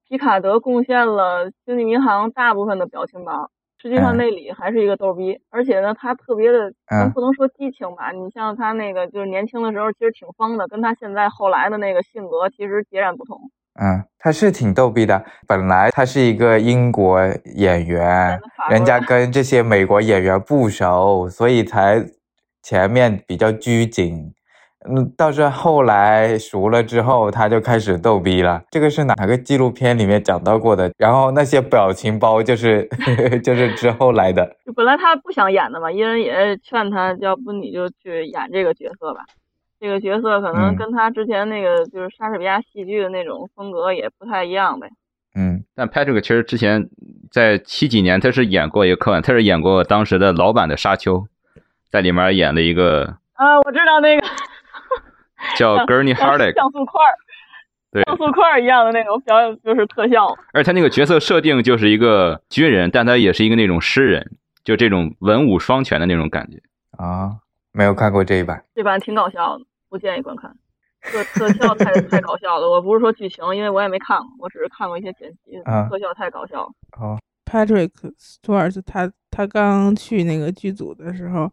皮卡德贡献了《星际迷航》大部分的表情包，实际上嗯内里还是一个逗逼，而且呢，他特别的，不能说激情吧，你像他那个就是年轻的时候其实挺疯的，跟他现在后来的那个性格其实截然不同。嗯，他是挺逗逼的。本来他是一个英国演员，人家跟这些美国演员不熟，所以才前面比较拘谨。嗯，倒是后来熟了之后，他就开始逗逼了。这个是哪个纪录片里面讲到过的？然后那些表情包就是 [LAUGHS] 就是之后来的。本来他不想演的嘛，伊人也劝他，要不你就去演这个角色吧。这个角色可能嗯跟他之前那个就是莎士比亚戏剧的那种风格也不太一样呗。嗯但 Patrick 其实之前在七几年，他是演过一个科幻，他是演过当时的老版的沙丘，在里面演了一个啊，我知道那个 [LAUGHS] 叫 Gurney 像 Hardick，像素块儿，对，像素块儿一样的那种表演，就是特效。而他那个角色设定就是一个军人，但他也是一个那种诗人，就这种文武双全的那种感觉。啊，没有看过这一版。这版挺搞笑的，不建议观看。特特效太太搞笑了，我不是说剧情，因为我也没看过，我只是看过一些剪辑，啊特效太搞笑了。哦，Patrick Stewart 他他刚去那个剧组的时候，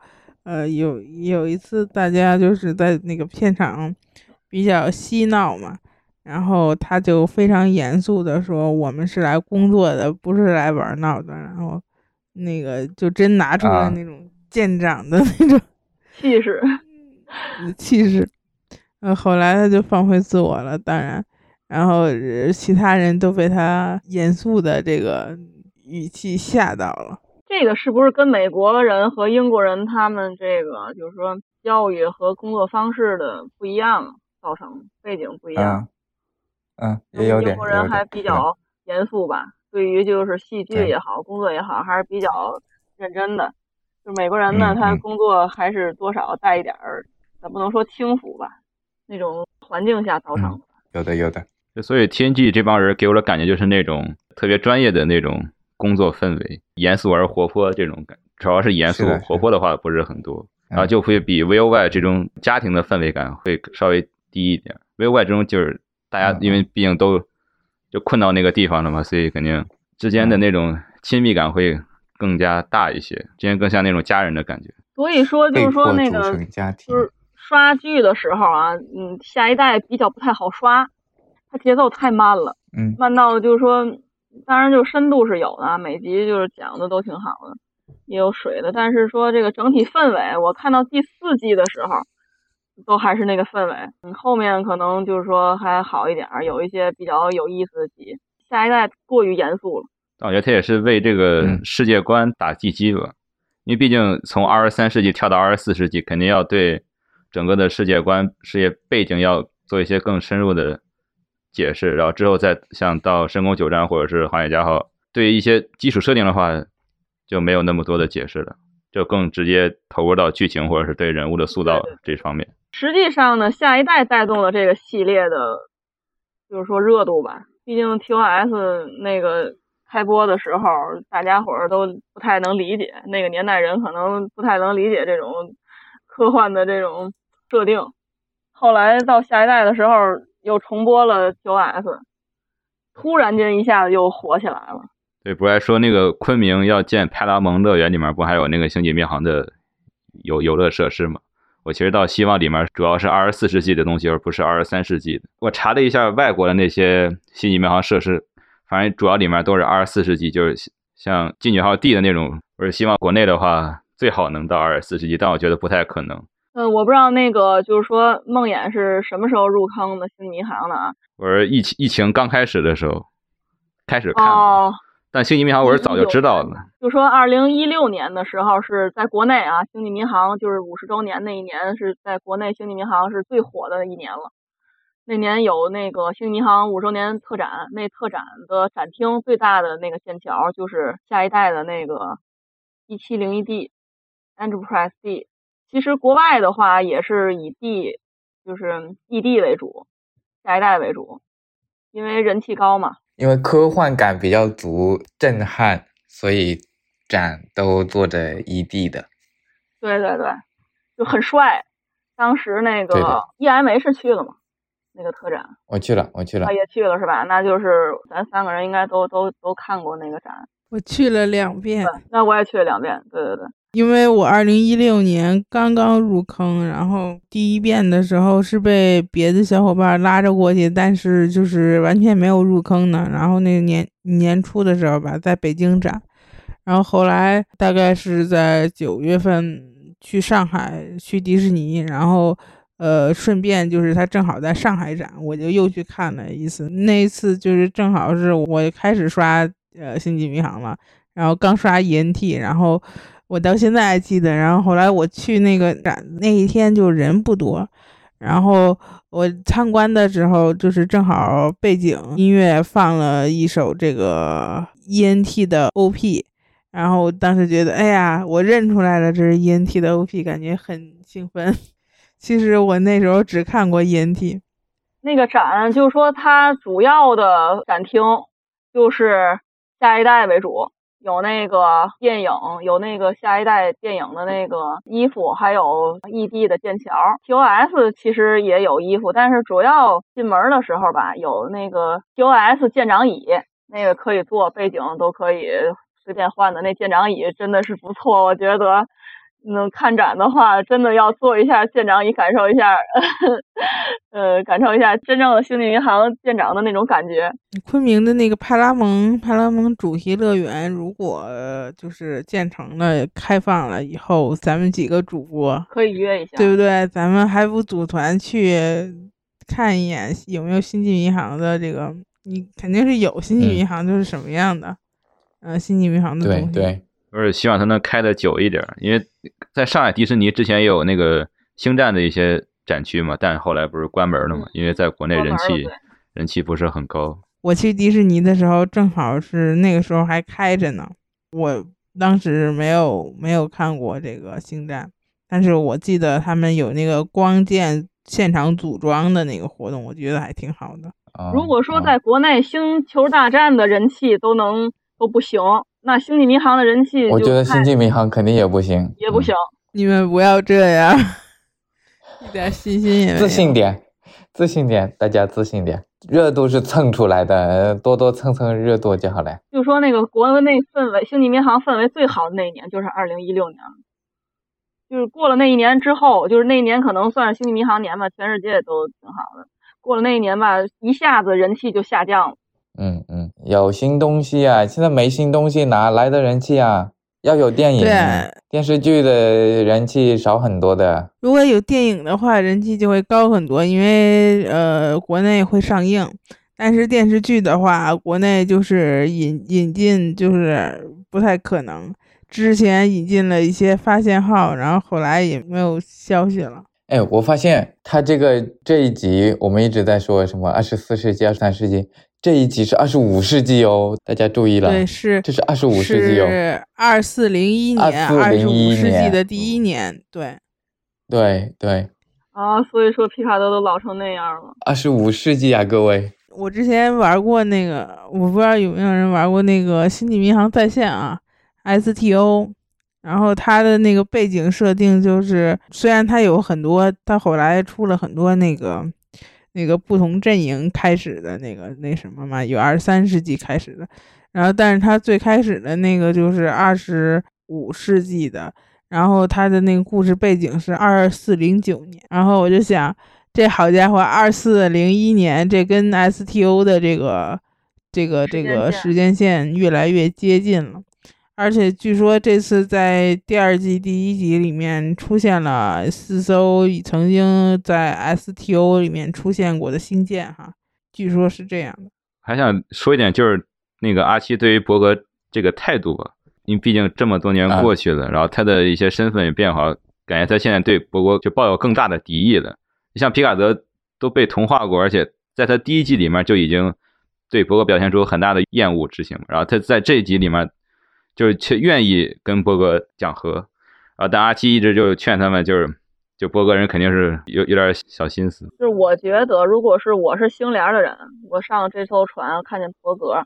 呃，有有一次大家就是在那个片场比较嬉闹嘛，然后他就非常严肃的说：“我们是来工作的，不是来玩闹的。”然后那个就真拿出了啊那种舰长的那种 [LAUGHS] 气势，[LAUGHS] 气势。呃，后来他就放飞自我了，当然，然后呃其他人都被他严肃的这个语气吓到了。这个是不是跟美国人和英国人他们这个就是说教育和工作方式的不一样造成背景不一样？嗯嗯，也有点。英国人还比较严肃吧，对于就是戏剧也好，工作也好，还是比较认真的。就美国人呢，他工作还是多少带一点儿，咱不能说轻浮吧，那种环境下造成的。有的有的。就所以 TNG 这帮人给我的感觉就是那种特别专业的那种工作氛围，严肃而活泼这种感，主要是严肃活泼的话不是很多，嗯。然后就会比 VOY 这种家庭的氛围感会稍微低一点。VOY 这种就是大家嗯因为毕竟都就困到那个地方了嘛，所以肯定之间的嗯。那种亲密感会更加大一些，之间更像那种家人的感觉。所以说就是说那个就，是刷剧的时候啊，嗯，下一代比较不太好刷，它节奏太慢了，嗯。慢到就是说，当然就深度是有的啊，每集就是讲的都挺好的，也有水的，但是说这个整体氛围，我看到第四季的时候，都还是那个氛围，嗯，后面可能就是说还好一点，有一些比较有意思的集，下一代过于严肃了。但我觉得他也是为这个嗯。世界观打地基吧，因为毕竟从二十三世纪跳到二十四世纪，肯定要对整个的世界观、世界背景要做一些更深入的解释，然后之后再像到深宫九战或者是航海家号，对于一些基础设定的话，就没有那么多的解释了，就更直接投入到剧情或者是对人物的塑造这方面。实际上呢，下一代带动了这个系列的，就是说热度吧。毕竟 TOS 那个开播的时候，大家伙儿都不太能理解，那个年代人可能不太能理解这种科幻的这种设定。后来到下一代的时候，又重播了 TOS，突然间一下子又火起来了。对，不是还说那个昆明要建派拉蒙乐园，里面不还有那个星际迷航的游游乐设施吗？我其实倒希望里面主要是二十四世纪的东西，而不是二十三世纪的。我查了一下外国的那些星际迷航设施，反正主要里面都是二十四世纪，就是像进取号 D 的那种。我是希望国内的话最好能到二十四世纪，但我觉得不太可能。嗯，我不知道那个就是说梦魇是什么时候入坑的星际迷航的啊？我是疫情疫情刚开始的时候开始看的，哦。但星际迷航我是早就知道的。就说二零一六年的时候是在国内啊，星际迷航就是五十周年那一年是在国内星际迷航是最火的一年了。那年有那个星际迷航五周年特展，那特展的展厅最大的那个线条就是下一代的那个一七零一 D Enterprise D。其实国外的话也是以 D 就是异地为主，下一代为主，因为人气高嘛。因为科幻感比较足，震撼，所以展都做着异地的。对对对，就很帅。当时那个 EMA 是去了吗？那个特展我去了，我去了啊，，也去了是吧？那就是咱三个人应该都都都看过那个展。我去了两遍，那我也去了两遍。对对对，因为我二零一六年刚刚入坑，然后第一遍的时候是被别的小伙伴拉着过去，但是就是完全没有入坑呢。然后那年年初的时候吧，在北京展，然后后来大概是在九月份去上海去迪士尼，然后呃顺便就是他正好在上海展，我就又去看了一次。那一次就是正好是我开始刷呃星际迷航了，然后刚刷 ENT，然后我到现在还记得。然后后来我去那个展那一天就人不多，然后我参观的时候就是正好背景音乐放了一首这个 ENT 的 OP。然后当时觉得，哎呀，我认出来了，这是 ENT 的 OP，感觉很兴奋。其实我那时候只看过 ENT，那个展就是说它主要的展厅就是下一代为主，有那个电影，有那个下一代电影的那个衣服，还有异地的剑桥。TOS 其实也有衣服，但是主要进门的时候吧，有那个 TOS 舰长椅，那个可以坐，背景都可以随便换的。那舰长椅真的是不错，我觉得。嗯，看展的话，真的要做一下舰长以，感受一下，[LAUGHS] 呃，感受一下真正的星际银行舰长的那种感觉。昆明的那个派拉蒙派拉蒙主题乐园，如果呃就是建成了、开放了以后，咱们几个主播，可以约一下，对不对？咱们还不组团去看一眼有没有星际银行的这个？你肯定是有星际银行，就是什么样的？呃，星际银行的东西。对对，我是希望它能开的久一点，因为在上海迪士尼之前也有那个星战的一些展区嘛，但后来不是关门了嘛，因为在国内人气人气不是很高。我去迪士尼的时候，正好是那个时候还开着呢。我当时没有没有看过这个星战，但是我记得他们有那个光剑现场组装的那个活动，我觉得还挺好的。啊如果说啊在国内《星球大战》的人气都能都不行，那《星际迷航》的人气我觉得星际迷航肯定也不行，嗯也不行。你们不要这样，[LAUGHS] 一点信心也没有。自信点，自信点，大家自信点。热度是蹭出来的，呃多多蹭蹭热度就好了。就说那个国内氛围，《星际迷航》氛围最好的那一年就是二零一六年了。就是过了那一年之后，就是那一年可能算是《星际迷航》年吧，全世界都挺好的。过了那一年吧，一下子人气就下降了。嗯嗯，有新东西啊，现在没新东西哪来的人气啊？要有电影，电视剧的人气少很多的。如果有电影的话，人气就会高很多，因为呃国内会上映。但是电视剧的话，国内就是引引进就是不太可能。之前引进了一些发现号，然后后来也没有消息了。哎，我发现他这个这一集，我们一直在说什么二十四世纪、二十三世纪，这一集是二十五世纪哦，大家注意了，对，是这是二十五世纪哦。是二四零一年，二十五2401世纪的第一年。对，对对，啊，所以说皮卡德都老成那样了。二十五世纪啊，各位。我之前玩过那个，我不知道有没有人玩过那个《星际迷航在线》啊，STO。然后它的那个背景设定就是，虽然它有很多，它后来出了很多那个那个不同阵营开始的那个那什么嘛，有二十三世纪开始的，然后但是他最开始的那个就是二十五世纪的，然后他的那个故事背景是二四零九年，然后我就想，这好家伙，二四零一年，这跟 STO 的这个这个这个时间线越来越接近了。而且据说这次在第二季第一集里面出现了四艘曾经在 STO 里面出现过的星舰，哈，据说是这样的。还想说一点，就是那个阿七对于博格这个态度吧，因为毕竟这么多年过去了，然后他的一些身份也变化，感觉他现在对博格就抱有更大的敌意了。你像皮卡德都被同化过，而且在他第一季里面就已经对博格表现出很大的厌恶之情，然后他在这一集里面。就是却愿意跟波哥讲和，啊，但阿七一直就劝他们，就是就波哥人肯定是有有点小心思。就是我觉得，如果是我是星联的人，我上这艘船看见伯格，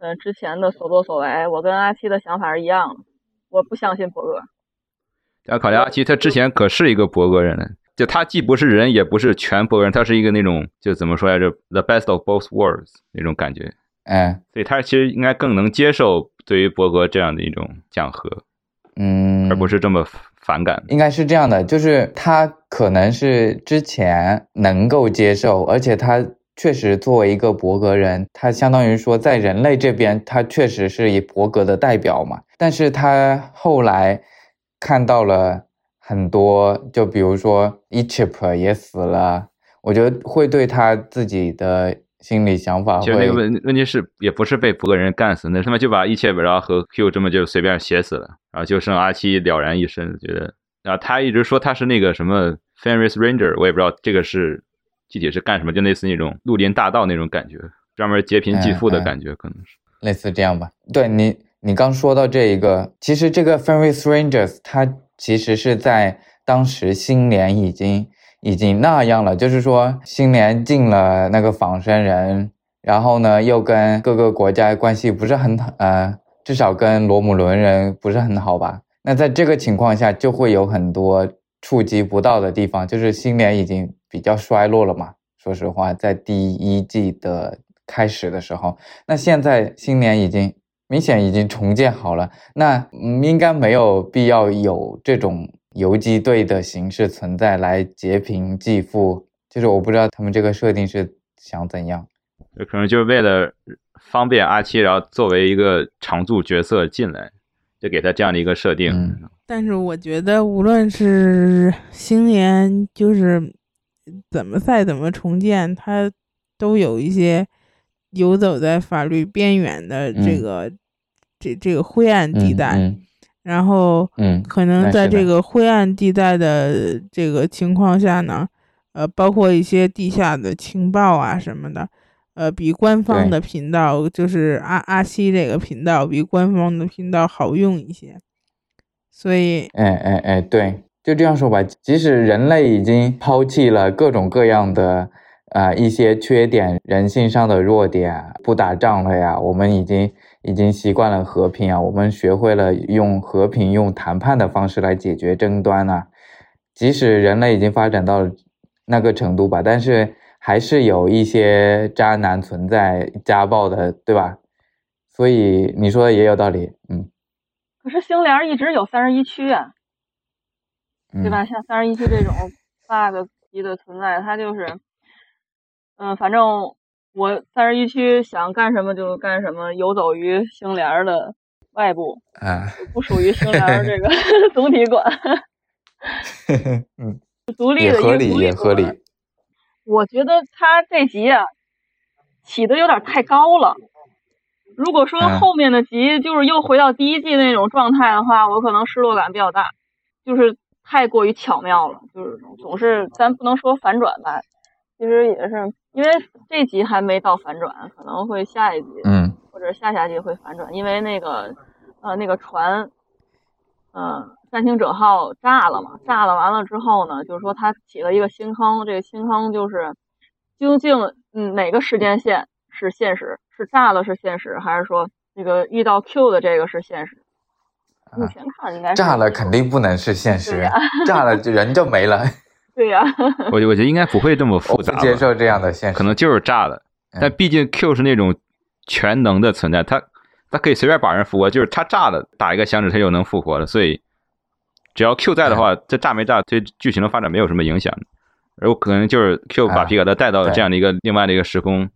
嗯、呃，之前的所作所为，我跟阿七的想法是一样的，我不相信伯格。要考虑阿七，他之前可是一个伯格人呢，就他既不是人，也不是全伯格人，他是一个那种就怎么说来着，the best of both worlds 那种感觉。哎，所以他其实应该更能接受对于伯格这样的一种讲和，嗯，而不是这么反感。应该是这样的，就是他可能是之前能够接受，而且他确实作为一个伯格人，他相当于说在人类这边，他确实是以伯格的代表嘛。但是他后来看到了很多，就比如说 e c h i p 也死了，我觉得会对他自己的。心理想法，其实那个问问题是，也不是被伯格人干死，那他妈就把一切然后和 Q 这么就随便写死了，然后就剩阿七了然一身，觉得，然后他一直说他是那个什么 Fenris Ranger，我也不知道这个是具体是干什么，就类似那种绿林大盗那种感觉，专门劫贫济富的感觉，可能是类似这样吧。对你，你刚说到这一个，其实这个 Fenris Rangers，他其实是在当时新联已经。已经那样了，就是说，新联进了那个仿生人，然后呢，又跟各个国家关系不是很，呃，至少跟罗姆伦人不是很好吧？那在这个情况下，就会有很多触及不到的地方，就是新联已经比较衰落了嘛。说实话，在第一季的开始的时候，那现在新联已经明显已经重建好了，那，应该没有必要有这种。游击队的形式存在来劫贫济富，就是我不知道他们这个设定是想怎样，有可能就是为了方便阿七，然后作为一个常驻角色进来，就给他这样的一个设定。嗯、但是我觉得，无论是星联，就是怎么再怎么重建，它都有一些游走在法律边缘的这个、嗯、这这个灰暗地带。嗯嗯然后，嗯，可能在这个灰暗地带的这个情况下呢，呃，包括一些地下的情报啊什么的，呃，比官方的频道，就是阿阿西这个频道，比官方的频道好用一些。所以，哎哎哎，对，就这样说吧。即使人类已经抛弃了各种各样的呃一些缺点，人性上的弱点，不打仗了呀，我们已经已经习惯了和平啊，我们学会了用和平、用谈判的方式来解决争端啊。即使人类已经发展到那个程度吧，但是还是有一些渣男存在，家暴的，对吧？所以你说的也有道理，嗯。可是星联一直有三十一区啊，对吧？像三十一区这种 bug 级的存在，它就是，嗯，反正我三十一区想干什么就干什么，游走于星联的外部，啊，不属于星联这个 [LAUGHS] [LAUGHS] 总体管。[LAUGHS] 嗯，独立的也合理，也合理。我觉得他这集啊，起的有点太高了。如果说后面的集就是又回到第一季那种状态的话，我可能失落感比较大，就是太过于巧妙了，就是总是咱不能说反转吧，其实也是因为这集还没到反转，可能会下一集，嗯，或者下下集会反转，因为那个呃那个船，嗯。三星者号炸了嘛？炸了完了之后呢，就是说它起了一个新坑，这个新坑就是究竟嗯哪个时间线是现实？是炸了是现实，还是说那个遇到 Q 的这个是现实？目前看应该是炸了，肯定不能是现实，炸了就人就没了。[LAUGHS] 对呀，我我觉得应该不会这么复杂，接受这样的现实，可能就是炸的。但毕竟 Q 是那种全能的存在，他他可以随便把人复活，就是他炸了，打一个响指他就能复活了，所以。只要 Q 在的话，这炸没炸对剧情的发展没有什么影响，而可能就是 Q 把皮卡德带到这样的一个另外的一个时空，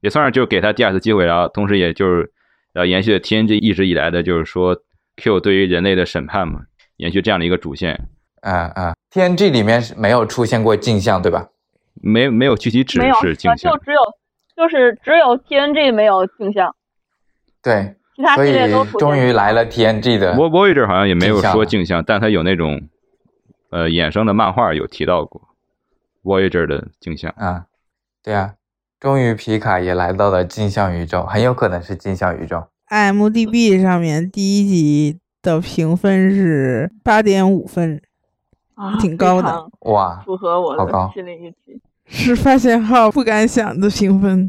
也算是就是给他第二次机会，然后同时也就是呃延续了 TNG 一直以来的就是说 Q 对于人类的审判嘛，延续这样的一个主线。啊啊，TNG 里面是没有出现过镜像对吧？没没有具体指示镜像，就只有就是只有 TNG 没有镜像。对。其他所以终于来了 TNG 的 Voyager 好像也没有说镜像，但它有那种呃衍生的漫画有提到过 Voyager 的镜像啊，对啊，终于皮卡也来到了镜像宇宙，很有可能是镜像宇宙。IMDB 上面第一集的评分是八点五分，啊，挺高的哇，符合我的心理预期，[LAUGHS] 是发现号不敢想的评分。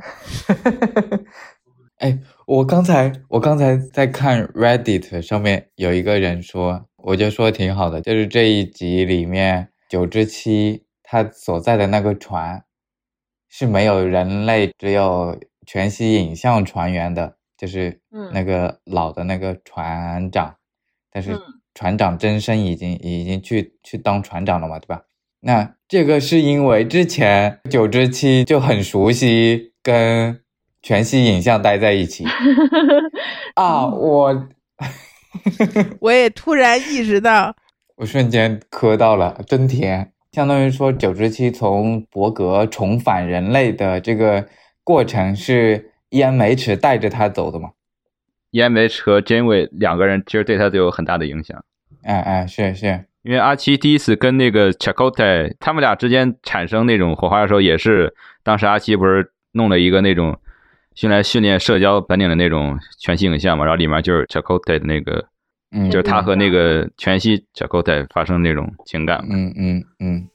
[LAUGHS] 哎。我刚才我刚才在看 Reddit 上面有一个人说，我就说挺好的，就是这一集里面九之七他所在的那个船是没有人类，只有全息影像船员的，就是那个老的那个船长，但是船长真身已经已经去去当船长了嘛，对吧？那这个是因为之前九之七就很熟悉跟。全息影像待在一起 [LAUGHS] 啊！我我也突然意识到，我瞬间磕到了，真甜。相当于说，九之七从伯格重返人类的这个过程是 E M H 带着他走的嘛？E M H 和 Janeway 两个人其实对他都有很大的影响。哎哎，是是，因为阿七第一次跟那个 Chakotay 他们俩之间产生那种火花的时候，也是当时阿七不是弄了一个那种。用来训练社交本领的那种全息影像嘛，然后里面就是 Chakotay 的那个，嗯，就是他和那个全息 Chakotay 发生那种情感，嗯嗯嗯，